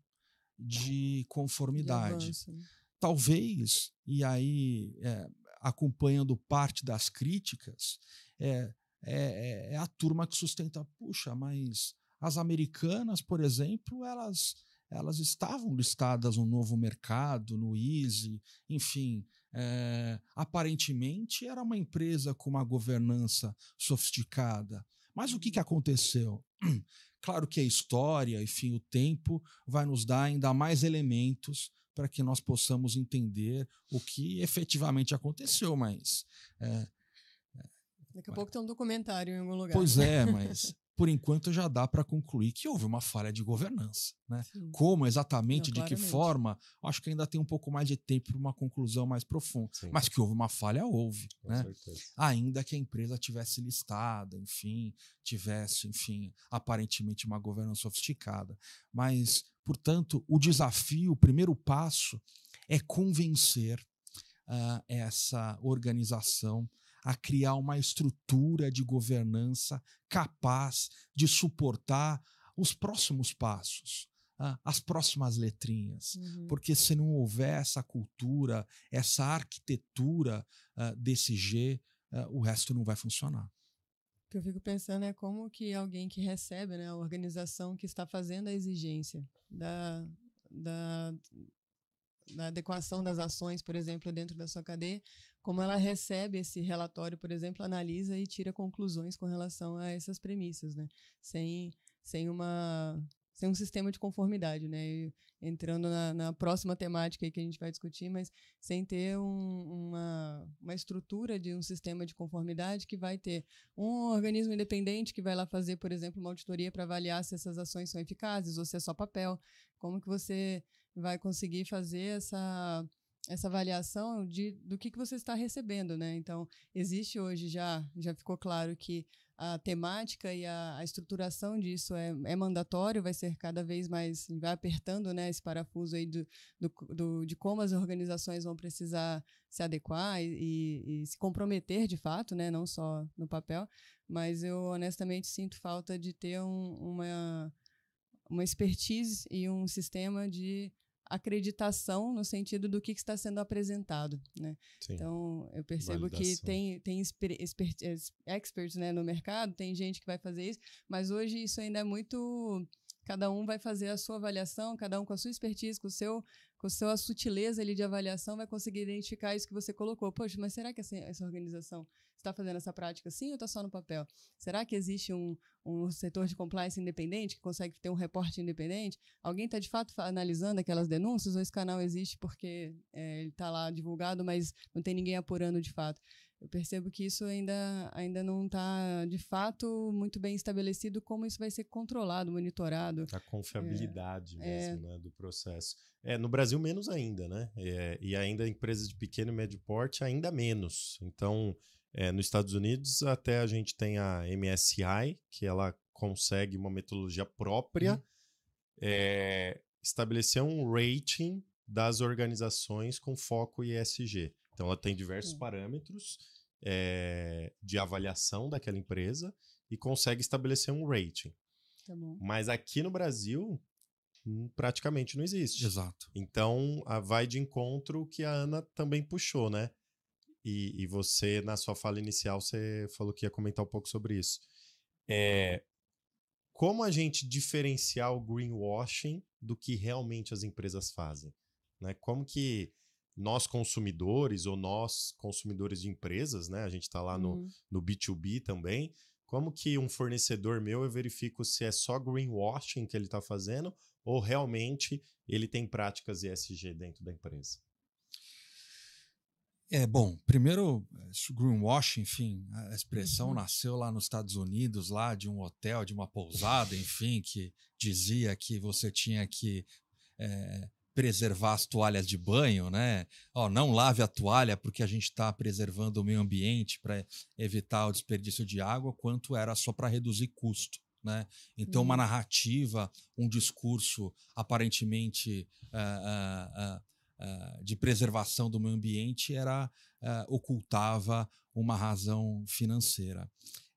de De conformidade. avanço, né? Talvez, e aí é, acompanhando parte das críticas, é, é, é a turma que sustenta, puxa, mas as americanas, por exemplo, elas, elas estavam listadas no novo mercado, no Easy, enfim. é, aparentemente era uma empresa com uma governança sofisticada. Mas o que, que aconteceu? Claro que a história, enfim, o tempo vai nos dar ainda mais elementos para que nós possamos entender o que efetivamente aconteceu, mas é, Daqui a pouco tem um documentário em algum lugar. Pois é, mas por enquanto já dá para concluir que houve uma falha de governança. Né? Sim. Como exatamente, Não, de que forma, acho que ainda tem um pouco mais de tempo para uma conclusão mais profunda. Sim, Mas que houve uma falha, houve. com Né? certeza. Ainda que a empresa tivesse listada, enfim, tivesse, enfim, aparentemente uma governança sofisticada. Mas, portanto, o desafio, o primeiro passo é convencer ah, essa organização a criar uma estrutura de governança capaz de suportar os próximos passos, ah, as próximas letrinhas. Uhum. Porque se não houver essa cultura, essa arquitetura ah, desse G, ah, o resto não vai funcionar. O que eu fico pensando é como que alguém que recebe, né, a organização que está fazendo a exigência da, da, da adequação das ações, por exemplo, dentro da sua cadeia, como ela recebe esse relatório, por exemplo, analisa e tira conclusões com relação a essas premissas, né, sem, sem uma sem um sistema de conformidade, né, e entrando na, na próxima temática que a gente vai discutir, mas sem ter um- uma, uma estrutura de um sistema de conformidade que vai ter um organismo independente que vai lá fazer, por exemplo, uma auditoria para avaliar se essas ações são eficazes ou se é só papel. Como que você vai conseguir fazer essa essa avaliação de, do que, que você está recebendo, né? Então, existe hoje já, já ficou claro que a temática e a, a estruturação disso é, é mandatório, vai ser cada vez mais, vai apertando né, esse parafuso aí do, do, do- de como as organizações vão precisar se adequar e, e- e se comprometer de fato, né, não só no papel, mas eu honestamente sinto falta de ter um- uma, uma expertise e um sistema de acreditação no sentido do que, que está sendo apresentado, né? Sim. Então, eu percebo que Validação. tem, tem exper- expert- es- experts né, no mercado, tem gente que vai fazer isso, mas hoje isso ainda é muito. Cada um vai fazer a sua avaliação, cada um com a sua expertise, com o seu, com a sua sutileza ali de avaliação, vai conseguir identificar isso que você colocou. Poxa, mas será que essa, essa organização está fazendo essa prática sim ou está só no papel? Será que existe um, um setor de compliance independente que consegue ter um reporte independente? Alguém está de fato fa- analisando aquelas denúncias ou esse canal existe porque é, ele está lá divulgado, mas não tem ninguém apurando de fato? Eu percebo que isso ainda, ainda não está, de fato, muito bem estabelecido como isso vai ser controlado, monitorado. A confiabilidade É. mesmo, né, do processo. É, no Brasil, menos ainda, né? É, e ainda empresas de pequeno e médio porte, ainda menos. Então, é, nos Estados Unidos, até a gente tem a MSI, que ela consegue uma metodologia própria, é, estabelecer um rating das organizações com foco ESG. Então, ela tem diversos parâmetros é, de avaliação daquela empresa e consegue estabelecer um rating. Tá bom. Mas aqui no Brasil, hum, praticamente não existe. Exato. Então, a- vai de encontro o que a Ana também puxou, né? E, e você, na sua fala inicial, você falou que ia comentar um pouco sobre isso. É, como a gente diferenciar o greenwashing do que realmente as empresas fazem? Né? Como que nós consumidores ou nós consumidores de empresas, né? A gente está lá no, Uhum. no B2B também. Como que um fornecedor meu eu verifico se é só greenwashing que ele está fazendo ou realmente ele tem práticas ESG dentro da empresa? É, bom, primeiro, greenwashing, enfim, a expressão Uhum. nasceu lá nos Estados Unidos, lá de um hotel, de uma pousada, enfim, que dizia que você tinha que é, preservar as toalhas de banho, né? Ó, não lave a toalha porque a gente está preservando o meio ambiente para evitar o desperdício de água, quanto era só para reduzir custo, Né? Então, uma narrativa, um discurso aparentemente uh, uh, uh, de preservação do meio ambiente era ocultava uma razão financeira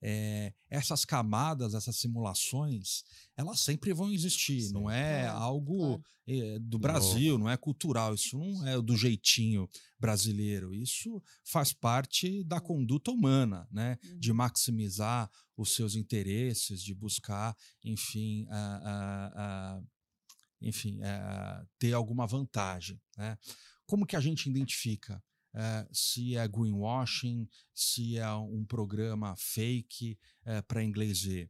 é, essas camadas, essas simulações, elas sempre vão existir. Sim, não é claro, algo claro. é, do Brasil, Novo. não é cultural. Isso não é do jeitinho brasileiro. Isso faz parte da conduta humana, né? Uhum. De maximizar os seus interesses, de buscar, enfim, a, a, a enfim, ter alguma vantagem. Né? Como que a gente identifica? Uh, se é greenwashing, se é um programa fake uh, para inglês ver.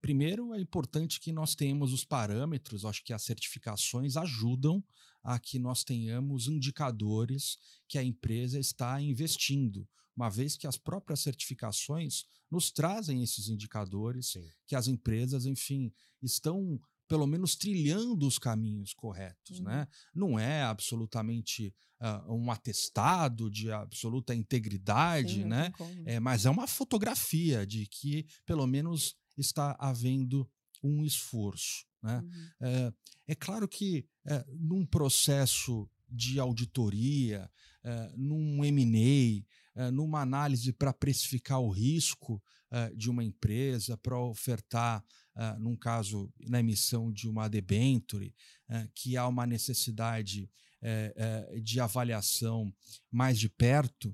Primeiro, é importante que nós tenhamos os parâmetros, acho que as certificações ajudam a que nós tenhamos indicadores que a empresa está investindo, uma vez que as próprias certificações nos trazem esses indicadores Sim. que as empresas, enfim, estão pelo menos trilhando os caminhos corretos, uhum. né? Não é absolutamente uh, um atestado de absoluta integridade, Sim, né? É, mas é uma fotografia de que pelo menos está havendo um esforço, né? Uhum. É, é, claro que é, num processo de auditoria, é, num M&A, é, numa análise para precificar o risco uh, de uma empresa, para ofertar, uh, num caso, na emissão de uma debenture, uh, que há uma necessidade de avaliação mais de perto,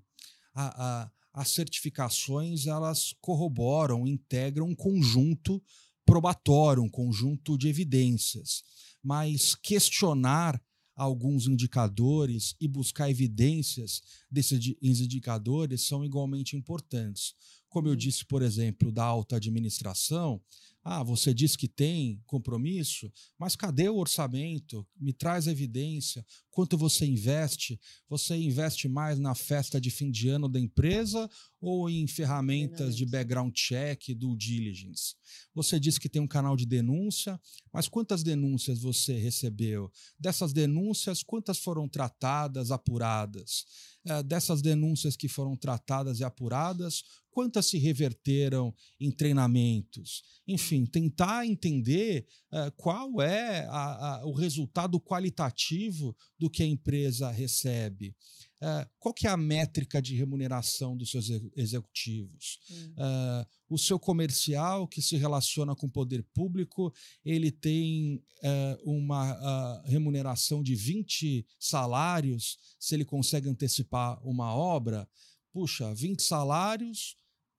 a, a, as certificações elas corroboram, integram um conjunto probatório, um conjunto de evidências. Mas questionar alguns indicadores e buscar evidências desses indicadores são igualmente importantes. Como eu uhum. disse, por exemplo, da alta administração, ah, você diz que tem compromisso, mas cadê o orçamento? Me traz evidência. Quanto você investe? Você investe mais na festa de fim de ano da empresa ou em ferramentas de background check, due diligence? Você diz que tem um canal de denúncia, mas quantas denúncias você recebeu? Dessas denúncias, quantas foram tratadas, apuradas? É, dessas denúncias que foram tratadas e apuradas, quantas se reverteram em treinamentos? Enfim, tentar entender uh, qual é a, a, o resultado qualitativo do que a empresa recebe. Uh, qual que é a métrica de remuneração dos seus executivos? Uh, o seu comercial que se relaciona com o poder público, ele tem uh, uma remuneração de 20 salários se ele consegue antecipar uma obra. Puxa, 20 salários,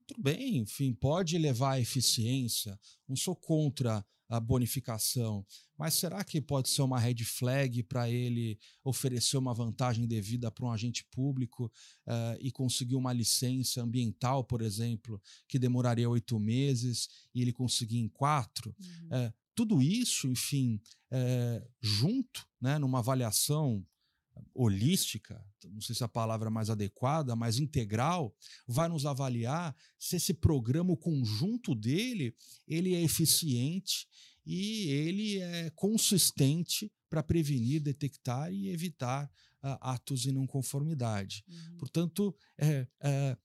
tudo bem, enfim, pode levar à eficiência. Não sou contra a bonificação, mas será que pode ser uma red flag para ele oferecer uma vantagem devida para um agente público uh, e conseguir uma licença ambiental, por exemplo, que demoraria oito meses e ele conseguir em quatro? Uhum. Uh, tudo isso, enfim, uh, junto, né, numa avaliação holística, não sei se é a palavra mais adequada, mas integral, vai nos avaliar se esse programa, o conjunto dele, ele é eficiente e ele é consistente para prevenir, detectar e evitar uh, atos de não conformidade. Uhum. Portanto, é, é,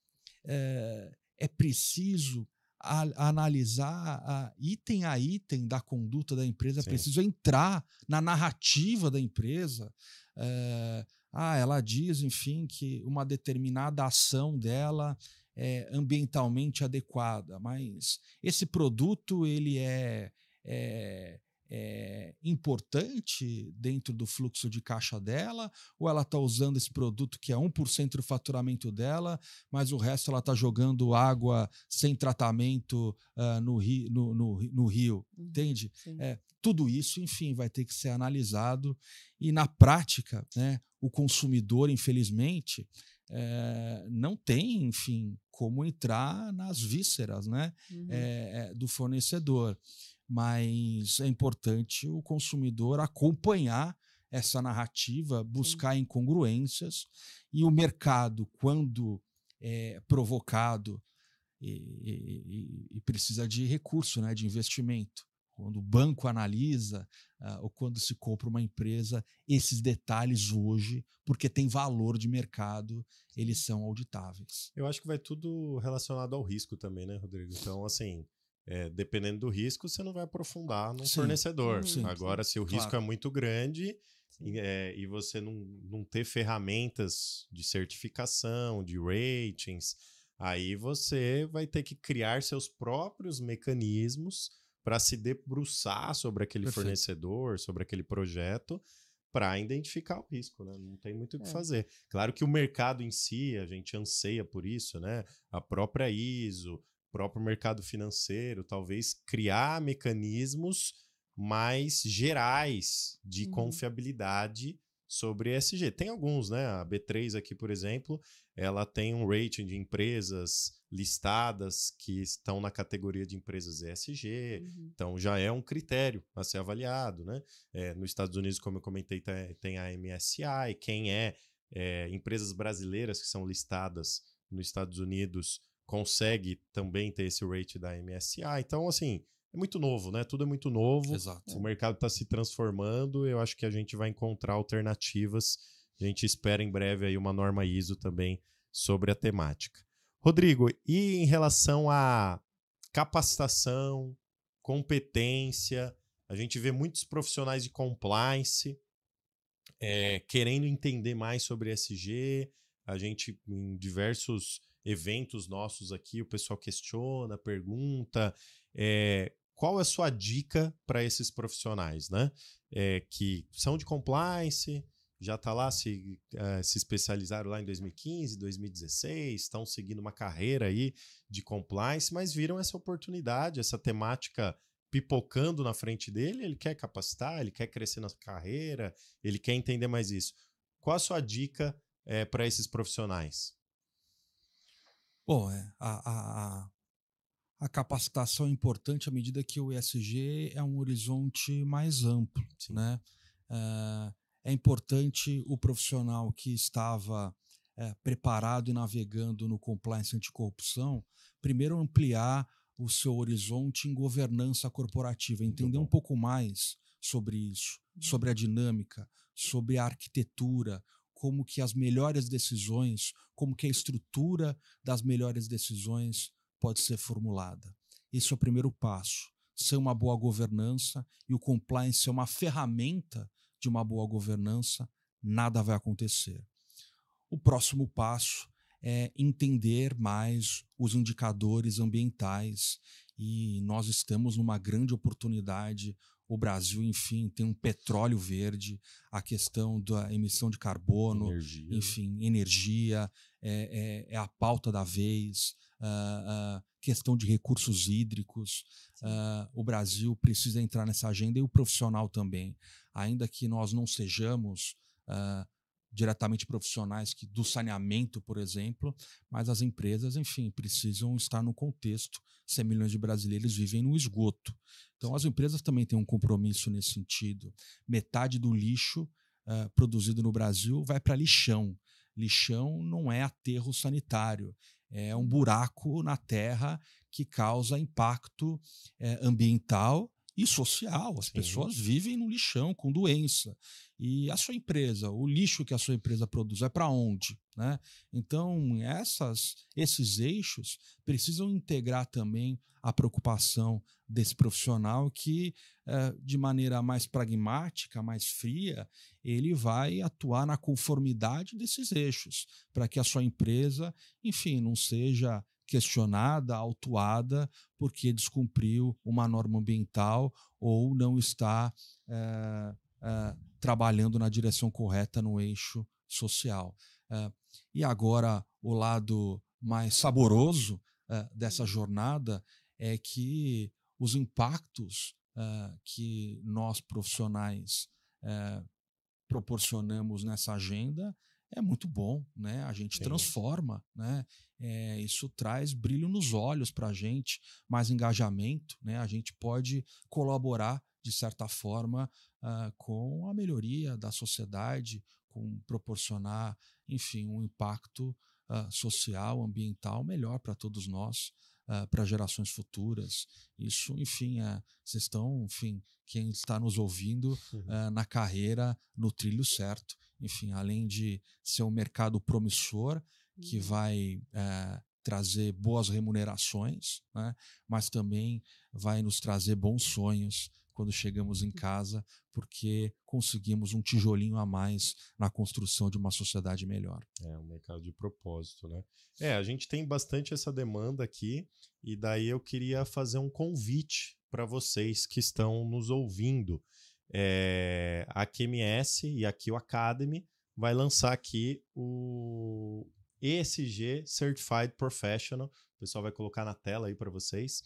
é, é preciso a, analisar a, item a item da conduta da empresa, é Sim. preciso entrar na narrativa da empresa. É, ah, ela diz, enfim, que uma determinada ação dela é ambientalmente adequada, mas esse produto ele é, é é, importante dentro do fluxo de caixa dela, ou ela está usando esse produto que é 1% do faturamento dela, mas o resto ela está jogando água sem tratamento uh, no, rio, no, no, no rio, uhum, entende? É, tudo isso, enfim, vai ter que ser analisado. E na prática, né, o consumidor, infelizmente, é, não tem, enfim, como entrar nas vísceras né, uhum. é, do fornecedor mas é importante o consumidor acompanhar essa narrativa, buscar incongruências e o mercado, quando é provocado e, e, e precisa de recurso, né, de investimento, quando o banco analisa uh, ou quando se compra uma empresa, esses detalhes hoje, porque tem valor de mercado, eles são auditáveis. Eu acho que vai tudo relacionado ao risco também, né, Rodrigo? Então, assim, é, dependendo do risco, você não vai aprofundar no Sim. fornecedor. Uhum, sim. Agora, se o risco Claro. é muito grande e, é, e você não, não ter ferramentas de certificação, de ratings, aí você vai ter que criar seus próprios mecanismos para se debruçar sobre aquele Perfeito. fornecedor, sobre aquele projeto, para identificar o risco, né? Não tem muito o que É. fazer. Claro que o mercado em si, a gente anseia por isso, né? A própria ISO, próprio mercado financeiro, talvez criar mecanismos mais gerais de Uhum. confiabilidade sobre ESG. Tem alguns, né? A B3 aqui, por exemplo, ela tem um rating de empresas listadas que estão na categoria de empresas ESG. Uhum. Então já é um critério a ser avaliado, né? É, nos Estados Unidos, como eu comentei, tem, tem a MSCI, quem é, é, empresas brasileiras que são listadas nos Estados Unidos consegue também ter esse rate da MSCI. Então, assim, é muito novo, né? Tudo é muito novo. Exato. O mercado está se transformando. Eu acho que a gente vai encontrar alternativas. A gente espera em breve aí uma norma ISO também sobre a temática. Rodrigo, e em relação à capacitação, competência, a gente vê muitos profissionais de compliance é, querendo entender mais sobre SG. A gente, em diversos eventos nossos aqui, o pessoal questiona, pergunta. é, qual é a sua dica para esses profissionais, né? É, que são de compliance, já está lá, se, eh, se especializaram lá em 2015, 2016, estão seguindo uma carreira aí de compliance, mas viram essa oportunidade, essa temática pipocando na frente dele, ele quer capacitar, ele quer crescer na carreira, ele quer entender mais isso. Qual a sua dica para esses profissionais? Bom, é, a, a, a capacitação é importante à medida que o ESG é um horizonte mais amplo. Sim. Né? É, é importante o profissional que estava é, preparado e navegando no compliance anticorrupção, primeiro ampliar o seu horizonte em governança corporativa, entender um pouco mais sobre isso, sobre a dinâmica, sobre a arquitetura, como que as melhores decisões, como que a estrutura das melhores decisões pode ser formulada. Esse é o primeiro passo. Ser uma boa governança e o compliance ser uma ferramenta de uma boa governança, nada vai acontecer. O próximo passo é entender mais os indicadores ambientais e nós estamos numa grande oportunidade. O Brasil, enfim, tem um petróleo verde, a questão da emissão de carbono, Energia. enfim, energia é, é, é, a pauta da vez, uh, uh, questão de recursos hídricos. Uh, o Brasil precisa entrar nessa agenda e o profissional também. Ainda que nós não sejamos diretamente profissionais que, do saneamento, por exemplo, mas as empresas, enfim, precisam estar no contexto. 100 milhões de brasileiros vivem no esgoto. Então, as empresas também têm um compromisso nesse sentido. Metade do lixo uh, produzido no Brasil vai para lixão. Lixão não é aterro sanitário, é um buraco na terra que causa impacto eh, ambiental e social. As Sim. pessoas vivem no lixão com doença. E a sua empresa, o lixo que a sua empresa produz, é para onde? Né? Então, essas, esses eixos precisam integrar também a preocupação desse profissional que, eh, de maneira mais pragmática, mais fria, ele vai atuar na conformidade desses eixos, para que a sua empresa, enfim, não seja questionada, autuada, porque descumpriu uma norma ambiental ou não está é, é, trabalhando na direção correta no eixo social. É, e agora, o lado mais saboroso dessa jornada é que os impactos que nós profissionais proporcionamos nessa agenda é muito bom, né? A gente transforma, né? É, isso traz brilho nos olhos para a gente, mais engajamento, né? A gente pode colaborar de certa forma uh, com a melhoria da sociedade, com proporcionar, enfim, um impacto uh, social, ambiental melhor para todos nós, uh, para gerações futuras. Isso, enfim, é, vocês estão, enfim, quem está nos ouvindo uhum. na carreira no trilho certo enfim, além de ser um mercado promissor que vai é, trazer boas remunerações, né? mas também vai nos trazer bons sonhos quando chegamos em casa, porque conseguimos um tijolinho a mais na construção de uma sociedade melhor. É um mercado de propósito, né? É, a gente tem bastante essa demanda aqui, e daí eu queria fazer um convite para vocês que estão nos ouvindo. É, a QMS e aqui o Academy vai lançar aqui o ESG Certified Professional. O pessoal vai colocar na tela aí para vocês.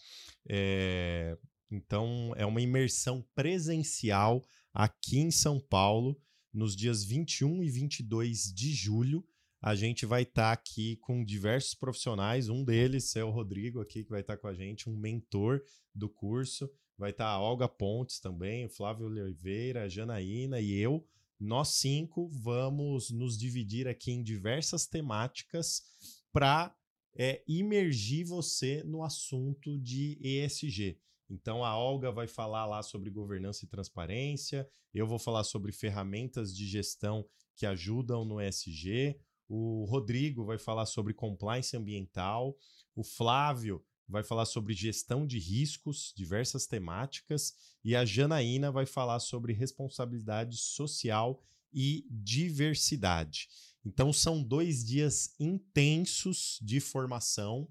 É, então, é uma imersão presencial aqui em São Paulo, nos dias 21 e 22 de julho. A gente vai estar tá aqui com diversos profissionais. Um deles é o Rodrigo aqui, que vai estar tá com a gente, um mentor do curso. Vai estar tá a Olga Pontes também, o Flávio Oliveira, a Janaína e eu. Nós cinco vamos nos dividir aqui em diversas temáticas para é, imergir você no assunto de ESG. Então a Olga vai falar lá sobre governança e transparência, eu vou falar sobre ferramentas de gestão que ajudam no ESG, o Rodrigo vai falar sobre compliance ambiental, o Flávio vai falar sobre gestão de riscos, diversas temáticas, e a Janaína vai falar sobre responsabilidade social e diversidade. Então são dois dias intensos de formação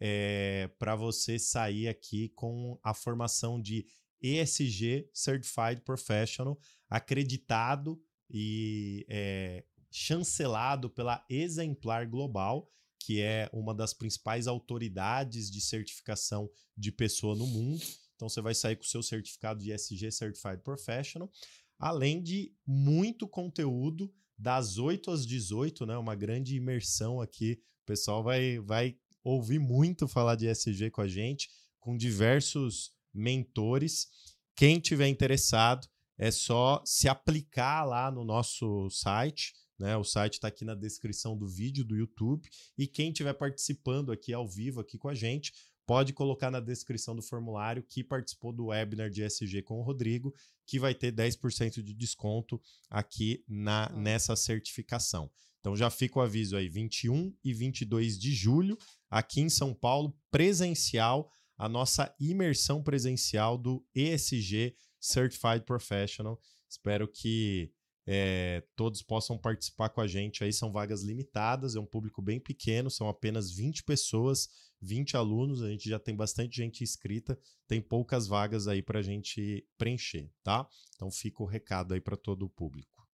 é, eh, para você sair aqui com a formação de ESG Certified Professional, acreditado e é, chancelado pela Exemplar Global, que é uma das principais autoridades de certificação de pessoa no mundo. Então você vai sair com o seu certificado de ESG Certified Professional, além de muito conteúdo das 8 às 18, né? Uma grande imersão aqui. O pessoal vai, vai ouvir muito falar de ESG com a gente, com diversos mentores. Quem tiver interessado, é só se aplicar lá no nosso site. Né? O site está aqui na descrição do vídeo do YouTube. E quem estiver participando aqui ao vivo aqui com a gente, pode colocar na descrição do formulário que participou do webinar de ESG com o Rodrigo, que vai ter 10% de desconto aqui na, nessa certificação. Então já fica o aviso aí, 21 e 22 de julho, aqui em São Paulo, presencial, a nossa imersão presencial do ESG Certified Professional. Espero que é, todos possam participar com a gente. Aí são vagas limitadas, é um público bem pequeno, são apenas 20 pessoas, 20 alunos. A gente já tem bastante gente inscrita, tem poucas vagas aí para a gente preencher, tá? Então fica o recado aí para todo o público.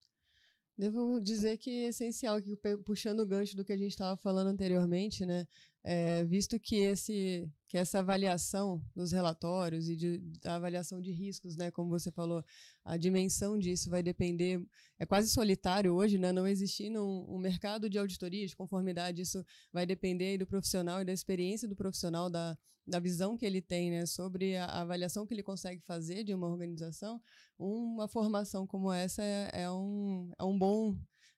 Devo dizer que é essencial, que puxando o gancho do que a gente estava falando anteriormente, né? É, visto que, esse, que essa avaliação dos relatórios e de, da avaliação de riscos, né, como você falou, a dimensão disso vai depender, é quase solitário hoje, né, não existindo um, um mercado de auditoria, de conformidade, isso vai depender do profissional e da experiência do profissional, da, da visão que ele tem né, sobre a avaliação que ele consegue fazer de uma organização, uma formação como essa é, é um, é um bom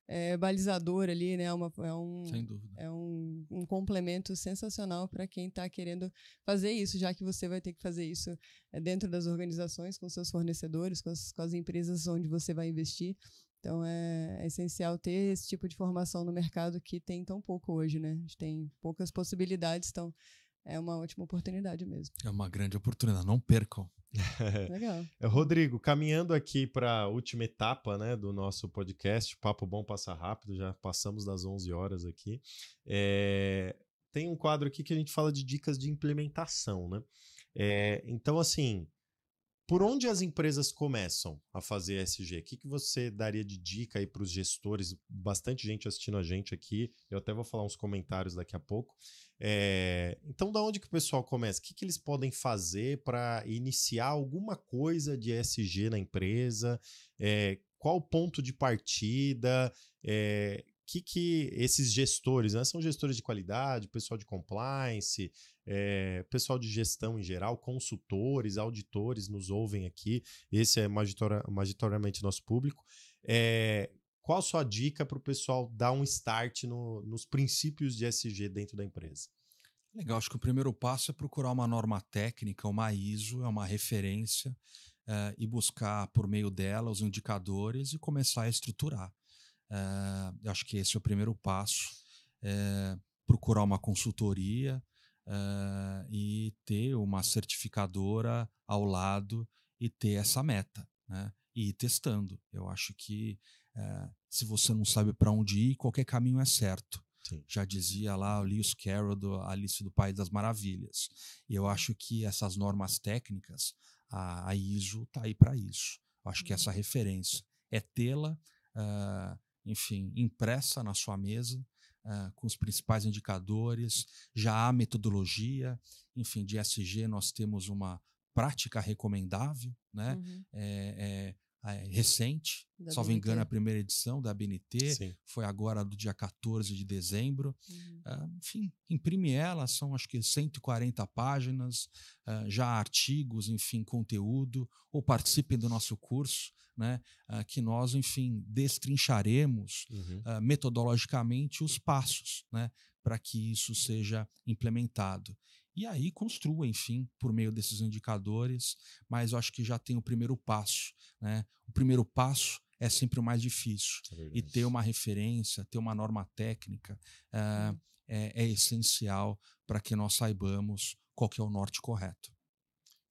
é, balizador ali, né? É uma, é um, Sem dúvida. É um, um complemento sensacional para quem está querendo fazer isso, já que você vai ter que fazer isso é, dentro das organizações, com seus fornecedores, com as, com as empresas onde você vai investir. Então é, é, essencial ter esse tipo de formação no mercado que tem tão pouco hoje, né? A gente tem poucas possibilidades, então é uma ótima oportunidade mesmo. É uma grande oportunidade, não percam. Legal. Rodrigo, caminhando aqui para a última etapa né, do nosso podcast, Papo Bom Passa Rápido, já passamos das 11 horas aqui. É, tem um quadro aqui que a gente fala de dicas de implementação, né? É, então, assim, por onde as empresas começam a fazer SG? O que, que você daria de dica aí para os gestores? Bastante gente assistindo a gente aqui. Eu até vou falar uns comentários daqui a pouco. É, então, da onde que o pessoal começa? O que, que eles podem fazer para iniciar alguma coisa de SG na empresa? É, qual o ponto de partida? É, que, que esses gestores, né, são gestores de qualidade, pessoal de compliance, é, pessoal de gestão em geral, consultores, auditores nos ouvem aqui, esse é magitoriamente nosso público. É, qual a sua dica para o pessoal dar um start no, nos princípios de SG dentro da empresa? Legal, acho que o primeiro passo é procurar uma norma técnica, uma ISO, é uma referência, é, e buscar por meio dela os indicadores e começar a estruturar. Acho que esse é o primeiro passo. Procurar uma consultoria uh, e ter uma certificadora ao lado e ter essa meta, né? E ir testando. Eu acho que uh, se você não sabe para onde ir, qualquer caminho é certo. Sim. Já dizia lá o Lewis Carroll do Alice do País das Maravilhas. E eu acho que essas normas técnicas, a, a ISO está aí para isso. Eu acho que essa uhum. referência é tê-la, uh, enfim, impressa na sua mesa, uh, com os principais indicadores. Já há metodologia, enfim, de SG nós temos uma prática recomendável, né? Uhum. É, é, recente, da só me engano, a primeira edição da BNT Sim. foi agora do dia 14 de dezembro. Uhum. Uh, enfim, imprime ela, são acho que 140 páginas, uh, já artigos, enfim, conteúdo, ou participem do nosso curso, né, uh, que nós, enfim, destrincharemos uhum. metodologicamente os passos né, para que isso seja implementado. E aí construa, enfim, por meio desses indicadores, mas eu acho que já tem o primeiro passo. Né? O primeiro passo é sempre o mais difícil. É e ter uma referência, ter uma norma técnica uh, é, é, essencial para que nós saibamos qual que é o norte correto.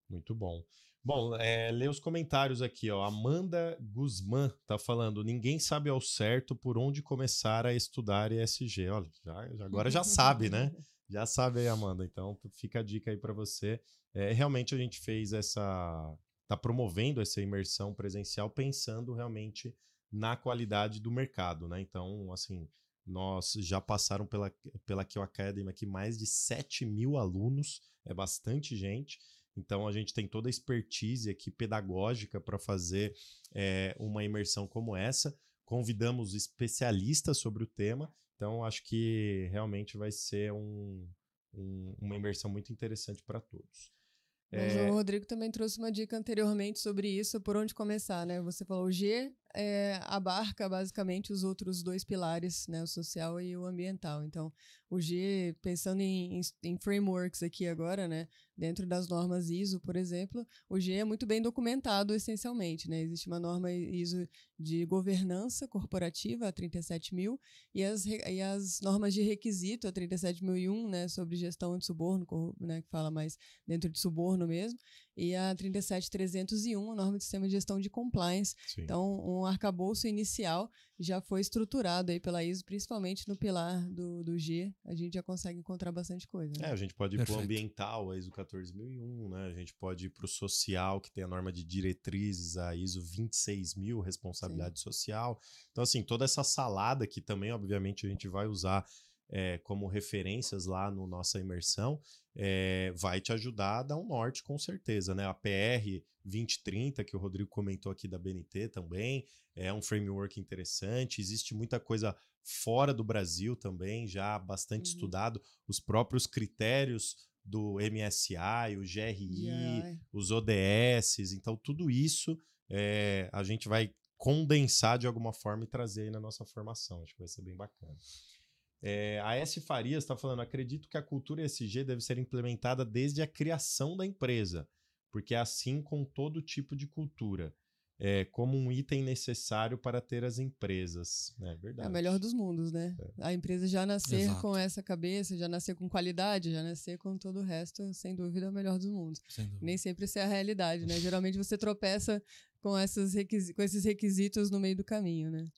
Muito bom. Bom, é, lê os comentários aqui, ó. Amanda Guzmán tá falando: ninguém sabe ao certo por onde começar a estudar ESG. Olha, já, agora já sabe, né? Já sabe aí, Amanda. Então, fica a dica aí para você. É, realmente a gente fez essa. Está promovendo essa imersão presencial pensando realmente na qualidade do mercado, né? Então, assim, nós já passaram pela, pela Kio Academy aqui mais de 7 mil alunos, é bastante gente. Então, a gente tem toda a expertise aqui pedagógica para fazer é, uma imersão como essa. Convidamos especialistas sobre o tema então, acho que realmente vai ser um, um, uma imersão muito interessante para todos. Mas é... o Rodrigo também trouxe uma dica anteriormente sobre isso, por onde começar, né? Você falou o G é, abarca basicamente os outros dois pilares, né? O social e o ambiental. Então, o G, pensando em, em, frameworks aqui agora, né? Dentro das normas ISO, por exemplo, o G é muito bem documentado essencialmente, né? Existe uma norma ISO de governança corporativa, a 37000, e as, e as normas de requisito, a 37001, né? Sobre gestão de suborno, né? Que fala mais dentro de suborno mesmo e a 37301, a norma de sistema de gestão de compliance. Sim. Então, um arcabouço inicial já foi estruturado aí pela ISO, principalmente no pilar do, do G, a gente já consegue encontrar bastante coisa. Né? É, a gente pode ir para o ambiental, a ISO 14001, né? A gente pode ir para o social, que tem a norma de diretrizes, a ISO 26000, responsabilidade Sim. social. Então, assim, toda essa salada que também, obviamente, a gente vai usar é, como referências lá no nossa imersão, é, vai te ajudar a dar um norte com certeza, né? A PR 2030, que o Rodrigo comentou aqui da BNT também, é um framework interessante, existe muita coisa fora do Brasil também, já bastante uhum. estudado, os próprios critérios do MSI, o GRI, yeah. os ODS, então tudo isso é, a gente vai condensar de alguma forma e trazer aí na nossa formação, acho que vai ser bem bacana. É, a S. Farias está falando: acredito que a cultura ESG deve ser implementada desde a criação da empresa, porque é assim com todo tipo de cultura. É, como um item necessário para ter as empresas. É verdade. É o melhor dos mundos, né? É. A empresa já nascer Exato. com essa cabeça, já nascer com qualidade, já nascer com todo o resto, sem dúvida, é o melhor dos mundos. Nem sempre isso é a realidade, né? Geralmente você tropeça com, essas com esses requisitos no meio do caminho, né?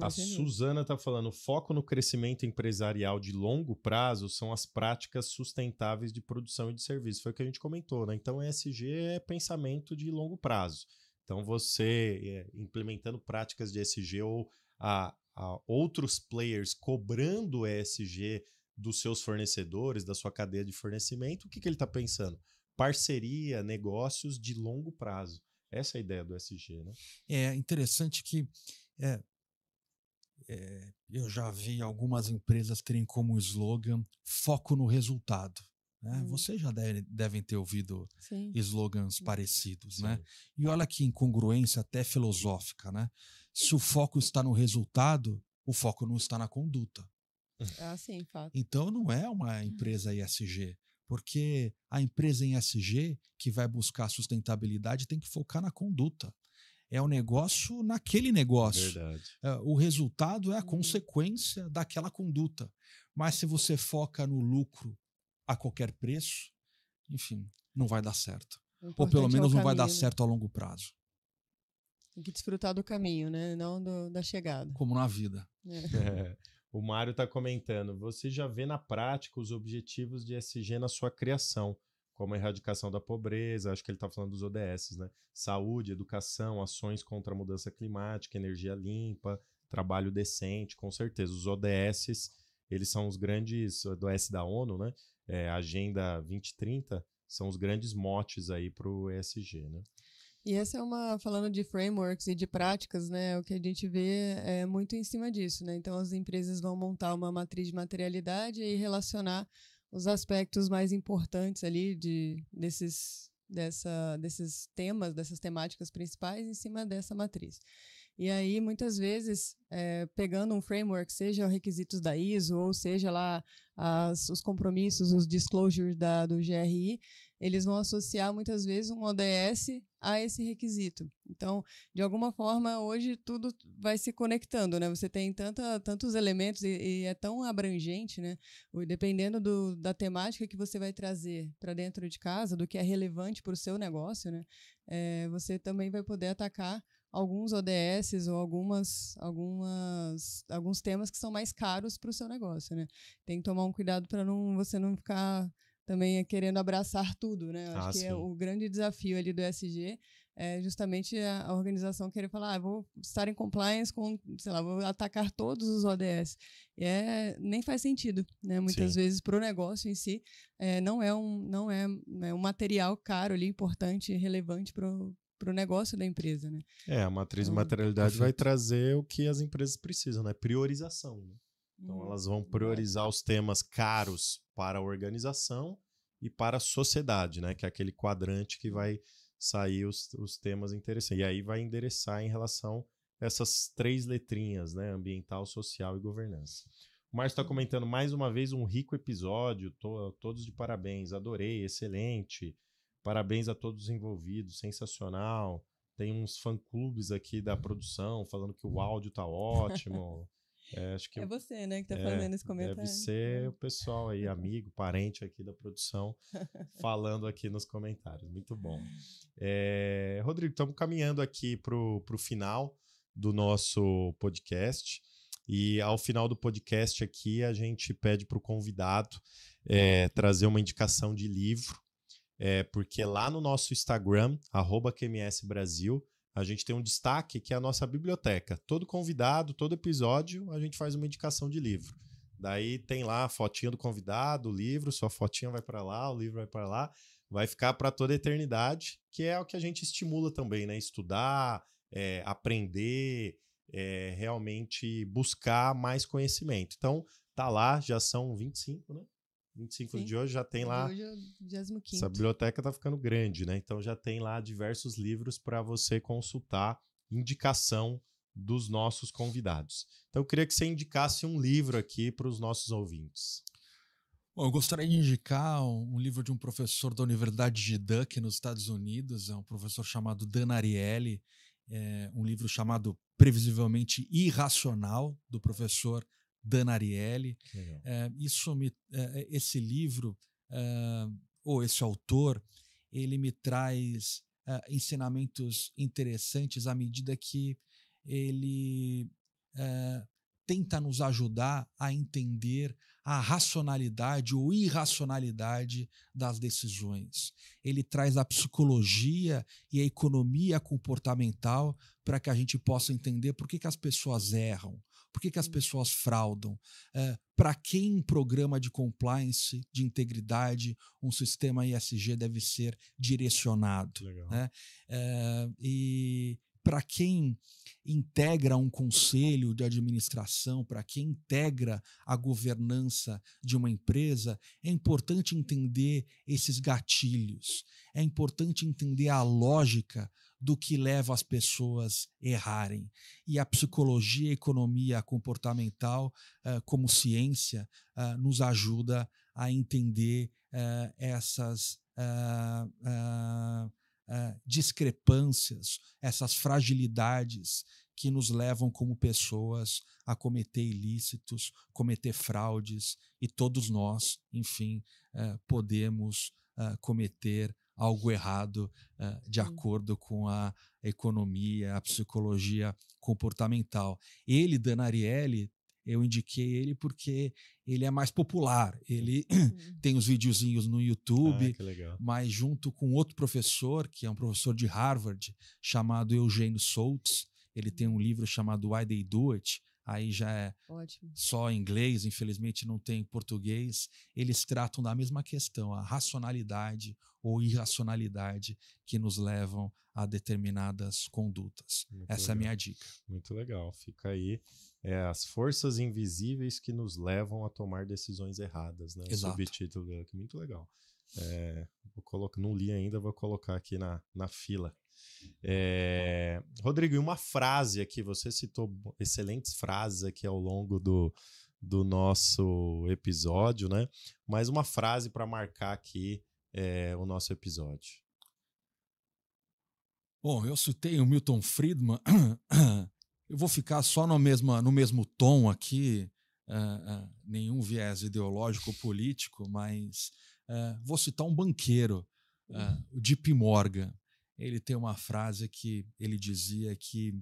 A Suzana está falando: foco no crescimento empresarial de longo prazo são as práticas sustentáveis de produção e de serviço. Foi o que a gente comentou, né? Então, ESG é pensamento de longo prazo. Então, você é, implementando práticas de ESG ou a, a outros players cobrando ESG dos seus fornecedores, da sua cadeia de fornecimento, o que, que ele está pensando? Parceria, negócios de longo prazo. Essa é a ideia do ESG, né? É interessante que é, é, eu já vi algumas empresas terem como slogan foco no resultado. Né? Hum. Vocês já deve, devem ter ouvido Sim. slogans hum. parecidos, né? Sim. né? E olha que incongruência até filosófica, né? Se o foco está no resultado, o foco não está na conduta. Ah, sim, fato. Então não é uma empresa ISG, porque a empresa em ESG que vai buscar sustentabilidade tem que focar na conduta é o negócio naquele negócio. Verdade. É, o resultado é a uhum. consequência daquela conduta. Mas se você foca no lucro a qualquer preço, enfim, não vai dar certo. Ou pelo é menos é não vai dar né? certo a longo prazo. Tem que desfrutar do caminho, né? Não do, da chegada. Como na vida. É. É. O Mário está comentando. Você já vê na prática os objetivos de SG na sua criação, como a erradicação da pobreza, acho que ele está falando dos ODS, né? Saúde, educação, ações contra a mudança climática, energia limpa, trabalho decente, com certeza. Os ODS, eles são os grandes, do S da ONU, né? É, Agenda 2030, são os grandes motes aí para o ESG, né? E essa é uma, falando de frameworks e de práticas, né, o que a gente vê é muito em cima disso, né? Então as empresas vão montar uma matriz de materialidade e relacionar os aspectos mais importantes ali de desses dessa, desses temas, dessas temáticas principais em cima dessa matriz. E aí, muitas vezes, é, pegando um framework, seja requisitos da ISO, ou seja lá as, os compromissos, os disclosures da, do GRI, eles vão associar muitas vezes um ODS a esse requisito. Então, de alguma forma, hoje tudo vai se conectando, né? Você tem tanta, tantos elementos e, e é tão abrangente, né? Dependendo do, da temática que você vai trazer para dentro de casa, do que é relevante para o seu negócio, né? É, você também vai poder atacar alguns ODS ou algumas, algumas, alguns temas que são mais caros para o seu negócio, né? Tem que tomar um cuidado para não, você não ficar também querendo abraçar tudo, né? Acho ah, que é o grande desafio ali do SG é justamente a, organização querer falar, ah, vou estar em compliance com, sei lá, vou atacar todos os ODS. E é, nem faz sentido, né? Muitas Sim. vezes para o negócio em si é, não é um não é, é um material caro ali importante, relevante para para o negócio da empresa, né? É, a matriz então, de materialidade perfeito. vai trazer o que as empresas precisam, né? Priorização. Né? Então, hum, elas vão priorizar os temas caros para a organização e para a sociedade, né? Que é aquele quadrante que vai sair os, os temas interessantes. E aí vai endereçar em relação a essas três letrinhas, né? Ambiental, social e governança. O Márcio está comentando mais uma vez um rico episódio, tô, todos de parabéns, adorei, excelente. Parabéns a todos os envolvidos, sensacional. Tem uns fã-clubes aqui da produção falando que o áudio tá ótimo. É, acho que, é você, né, que tá é, fazendo esse comentário. Deve ser é. o pessoal aí, amigo, parente aqui da produção, falando aqui nos comentários. Muito bom. É, Rodrigo, estamos caminhando aqui para o final do nosso podcast. E ao final do podcast aqui, a gente pede para o convidado é, trazer uma indicação de livro é, porque lá no nosso Instagram, QMS Brasil, a gente tem um destaque que é a nossa biblioteca. Todo convidado, todo episódio, a gente faz uma indicação de livro. Daí tem lá a fotinha do convidado, o livro, sua fotinha vai para lá, o livro vai para lá, vai ficar para toda a eternidade, que é o que a gente estimula também, né? Estudar, é, aprender, é, realmente buscar mais conhecimento. Então, tá lá, já são 25, né? 25 Sim. de hoje já tem lá. Hoje é o 25. Essa biblioteca está ficando grande, né? Então já tem lá diversos livros para você consultar, indicação dos nossos convidados. Então eu queria que você indicasse um livro aqui para os nossos ouvintes. Bom, eu gostaria de indicar um livro de um professor da Universidade de Duck, nos Estados Unidos, é um professor chamado Dan Ariely, é um livro chamado Previsivelmente Irracional, do professor Dan Ariely. É, isso me, é, esse livro, é, ou esse autor, ele me traz ensinamentos interessantes à medida que ele tenta nos ajudar a entender a racionalidade ou irracionalidade das decisões. Ele traz a psicologia e a economia comportamental para que a gente possa entender por que, que as pessoas erram, por que, que as pessoas fraudam? É, Para quem um programa de compliance, de integridade, um sistema ISG deve ser direcionado? Né? É, e para quem integra um conselho de administração, para quem integra a governança de uma empresa, é importante entender esses gatilhos, é importante entender a lógica do que leva as pessoas a errarem. E a psicologia a economia comportamental, uh, como ciência, uh, nos ajuda a entender uh, essas discrepâncias, essas fragilidades que nos levam como pessoas a cometer ilícitos, cometer fraudes e todos nós, enfim, podemos cometer algo errado uh, de acordo com a economia, a psicologia comportamental. Ele, Dan Ariely, eu indiquei ele porque ele é mais popular. Ele uhum. tem os videozinhos no YouTube, ah, mas junto com outro professor, que é um professor de Harvard, chamado Eugênio Soltz, ele tem um livro chamado Why They Do It, aí já é Ótimo. só em inglês, infelizmente não tem em português. Eles tratam da mesma questão, a racionalidade ou irracionalidade que nos levam a determinadas condutas. Muito Essa legal. é a minha dica. Muito legal. Fica aí é as forças invisíveis que nos levam a tomar decisões erradas, né? Exato. subtítulo aqui, muito legal. É, vou colocar, não li ainda, vou colocar aqui na, na fila. É, Rodrigo, e uma frase aqui, você citou excelentes frases aqui ao longo do, do nosso episódio, né? Mas uma frase para marcar aqui é, o nosso episódio. Bom, eu citei o Milton Friedman Eu vou ficar só no mesmo, no mesmo tom aqui, uh, uh, nenhum viés ideológico ou político, mas uh, vou citar um banqueiro, o Deep Morgan. Ele tem uma frase que ele dizia que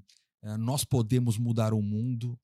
nós podemos mudar o mundo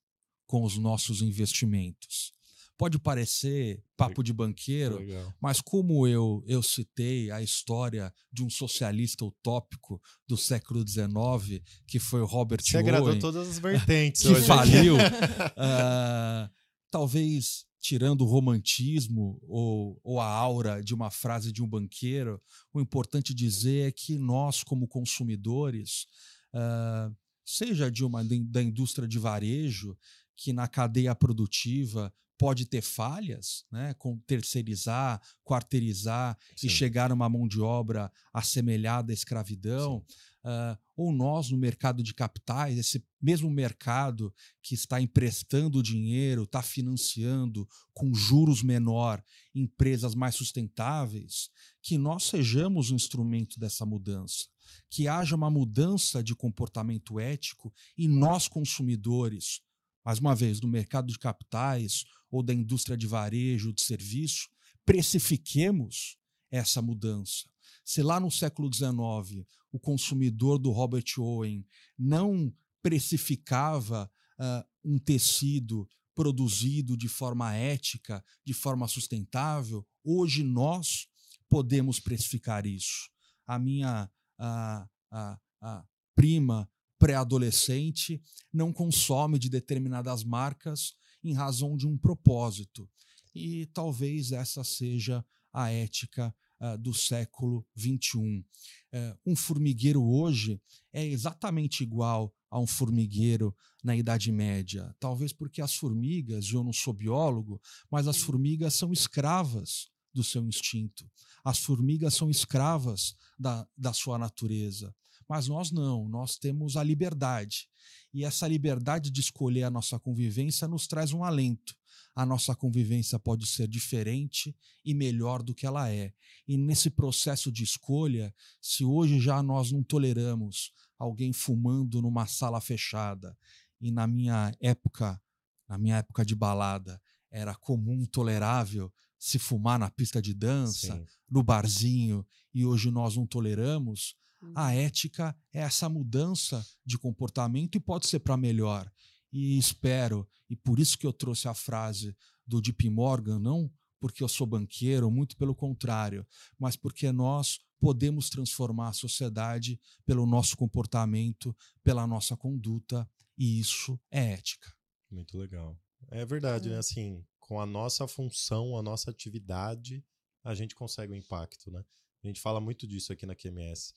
com os nossos investimentos. Pode parecer papo de banqueiro, Legal. mas como eu, eu citei a história de um socialista utópico do século XIX, que foi o Robert Você Owen, agradou todas as vertentes. que faliu. uh, talvez tirando o romantismo ou, ou, a aura de uma frase de um banqueiro, o importante dizer é que nós, como consumidores, uh, seja de uma da indústria de varejo, que na cadeia produtiva pode ter falhas, né, com terceirizar, quarteirizar Sim. e chegar a uma mão de obra assemelhada à escravidão, uh, ou nós no mercado de capitais, esse mesmo mercado que está emprestando dinheiro, está financiando com juros menor empresas mais sustentáveis, que nós sejamos um instrumento dessa mudança, que haja uma mudança de comportamento ético e nós consumidores mais uma vez, do mercado de capitais ou da indústria de varejo, de serviço, precifiquemos essa mudança. Se lá no século XIX o consumidor do Robert Owen não precificava uh, um tecido produzido de forma ética, de forma sustentável, hoje nós podemos precificar isso. A minha a, a, a prima pré-adolescente não consome de determinadas marcas em razão de um propósito. E talvez essa seja a ética uh, do século XXI. Uh, eh, um formigueiro hoje é exatamente igual a um formigueiro na Idade Média. Talvez porque as formigas, eu não sou biólogo, mas as formigas são escravas do seu instinto. As formigas são escravas da, da sua natureza. Mas nós não, nós temos a liberdade. E essa liberdade de escolher a nossa convivência nos traz um alento. A nossa convivência pode ser diferente e melhor do que ela é. E nesse processo de escolha, se hoje já nós não toleramos alguém fumando numa sala fechada, e na minha época, na minha época de balada, era comum, tolerável se fumar na pista de dança, Sim. no barzinho, e hoje nós não toleramos, a ética é essa mudança de comportamento e pode ser para melhor. E espero, e por isso que eu trouxe a frase do Deep Morgan, não porque eu sou banqueiro, muito pelo contrário, mas porque nós podemos transformar a sociedade pelo nosso comportamento, pela nossa conduta, e isso é ética. Muito legal. É verdade, né? Assim, com a nossa função, a nossa atividade, a gente consegue o um impacto, né? A gente fala muito disso aqui na QMS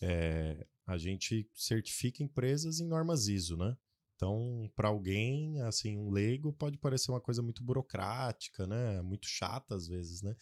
é, a gente certifica empresas em normas ISO, né? Então, para alguém, assim, um leigo pode parecer uma coisa muito burocrática, né? Muito chata às vezes, né?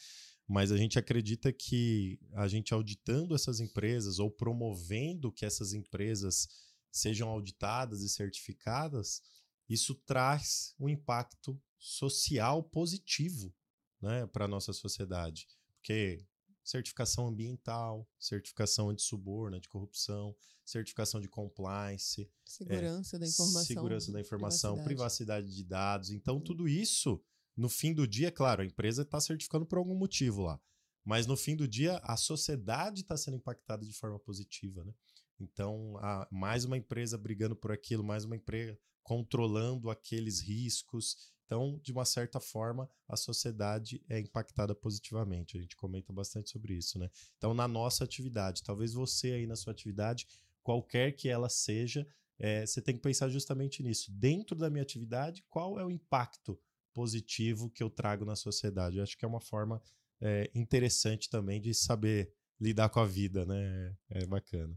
Mas a gente acredita que a gente auditando essas empresas ou promovendo que essas empresas sejam auditadas e certificadas, isso traz um impacto social positivo, né, para a nossa sociedade. Porque certificação ambiental, certificação anti-suborno, anticorrupção, certificação de compliance, segurança é, da informação, segurança da informação, privacidade. privacidade de dados. Então, tudo isso, no fim do dia, claro, a empresa está certificando por algum motivo lá. Mas no fim do dia, a sociedade está sendo impactada de forma positiva, né? Então, mais uma empresa brigando por aquilo, mais uma empresa controlando aqueles riscos. Então, de uma certa forma, a sociedade é impactada positivamente. A gente comenta bastante sobre isso, né? Então, na nossa atividade, talvez você aí na sua atividade, qualquer que ela seja, é, você tem que pensar justamente nisso. Dentro da minha atividade, qual é o impacto positivo que eu trago na sociedade? Eu acho que é uma forma é, interessante também de saber lidar com a vida, né? É bacana.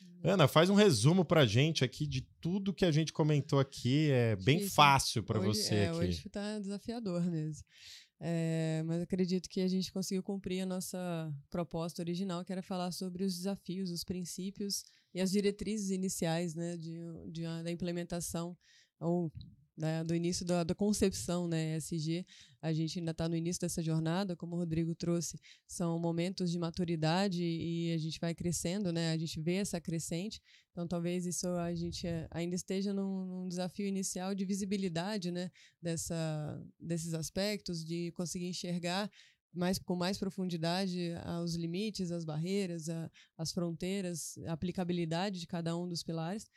Uhum. Ana, faz um resumo pra gente aqui de tudo que a gente comentou aqui. É bem Difícil. fácil para você é, aqui. Hoje tá desafiador mesmo. É, mas acredito que a gente conseguiu cumprir a nossa proposta original, que era falar sobre os desafios, os princípios e as diretrizes iniciais né, de, de, da implementação ou né, do início da, da, concepção né, SG. A gente ainda está no início dessa jornada, como o Rodrigo trouxe, são momentos de maturidade e a gente vai crescendo, né, a gente vê essa crescente. Então, talvez isso a gente eh, ainda esteja num, num desafio inicial de visibilidade né, dessa, desses aspectos, de conseguir enxergar mais, com mais profundidade aos limites, as barreiras, a, as fronteiras, a aplicabilidade de cada um dos pilares.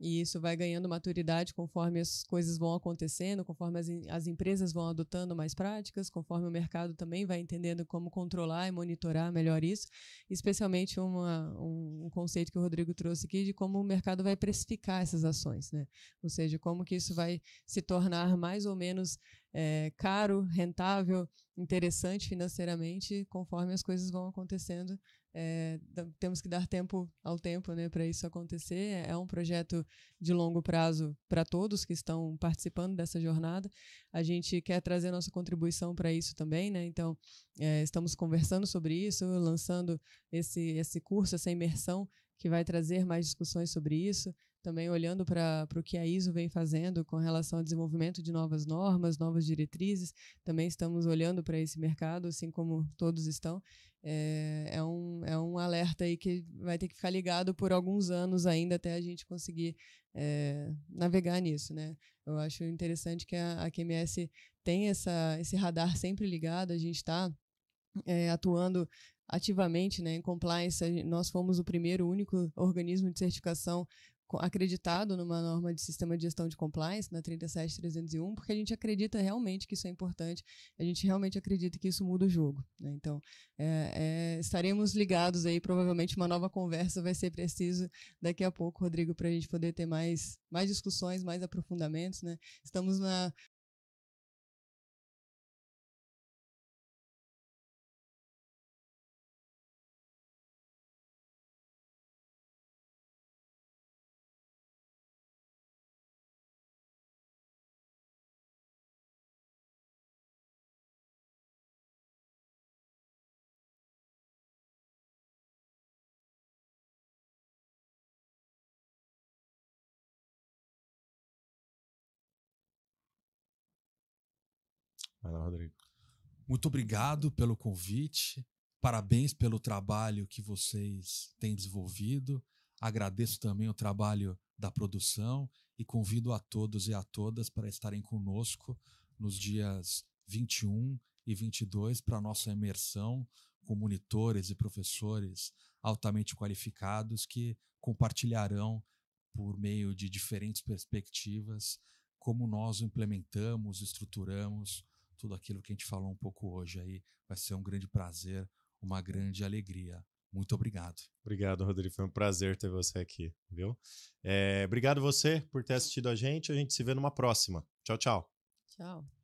E isso vai ganhando maturidade conforme as coisas vão acontecendo, conforme as, as empresas vão adotando mais práticas, conforme o mercado também vai entendendo como controlar e monitorar melhor isso. Especialmente uma, um, um conceito que o Rodrigo trouxe aqui de como o mercado vai precificar essas ações, né? Ou seja, como que isso vai se tornar mais ou menos é, caro, rentável, interessante financeiramente, conforme as coisas vão acontecendo. É, temos que dar tempo ao tempo né, para isso acontecer. É um projeto de longo prazo para todos que estão participando dessa jornada. A gente quer trazer nossa contribuição para isso também, né? Então, é, estamos conversando sobre isso, lançando esse, esse curso, essa imersão que vai trazer mais discussões sobre isso também olhando para o que a ISO vem fazendo com relação ao desenvolvimento de novas normas, novas diretrizes, também estamos olhando para esse mercado, assim como todos estão. É, é, um, é um alerta aí que vai ter que ficar ligado por alguns anos ainda até a gente conseguir é, navegar nisso, né? Eu acho interessante que a, a QMS tem essa, esse radar sempre ligado, a gente está é, atuando ativamente né, em compliance. Nós fomos o primeiro, único organismo de certificação acreditado numa norma de sistema de gestão de compliance, na 37301, porque a gente acredita realmente que isso é importante, a gente realmente acredita que isso muda o jogo. Né? Então, é, é, estaremos ligados aí, provavelmente uma nova conversa vai ser preciso daqui a pouco, Rodrigo, para a gente poder ter mais, mais discussões, mais aprofundamentos. Né? Estamos na Rodrigo. Muito obrigado pelo convite. Parabéns pelo trabalho que vocês têm desenvolvido. Agradeço também o trabalho da produção e convido a todos e a todas para estarem conosco nos dias 21 e 22 para a nossa imersão com monitores e professores altamente qualificados que compartilharão por meio de diferentes perspectivas como nós implementamos, estruturamos tudo aquilo que a gente falou um pouco hoje aí. Vai ser um grande prazer, uma grande alegria. Muito obrigado. Obrigado, Rodrigo. Foi um prazer ter você aqui, viu? É, obrigado você por ter assistido a gente. A gente se vê numa próxima. Tchau, tchau. Tchau.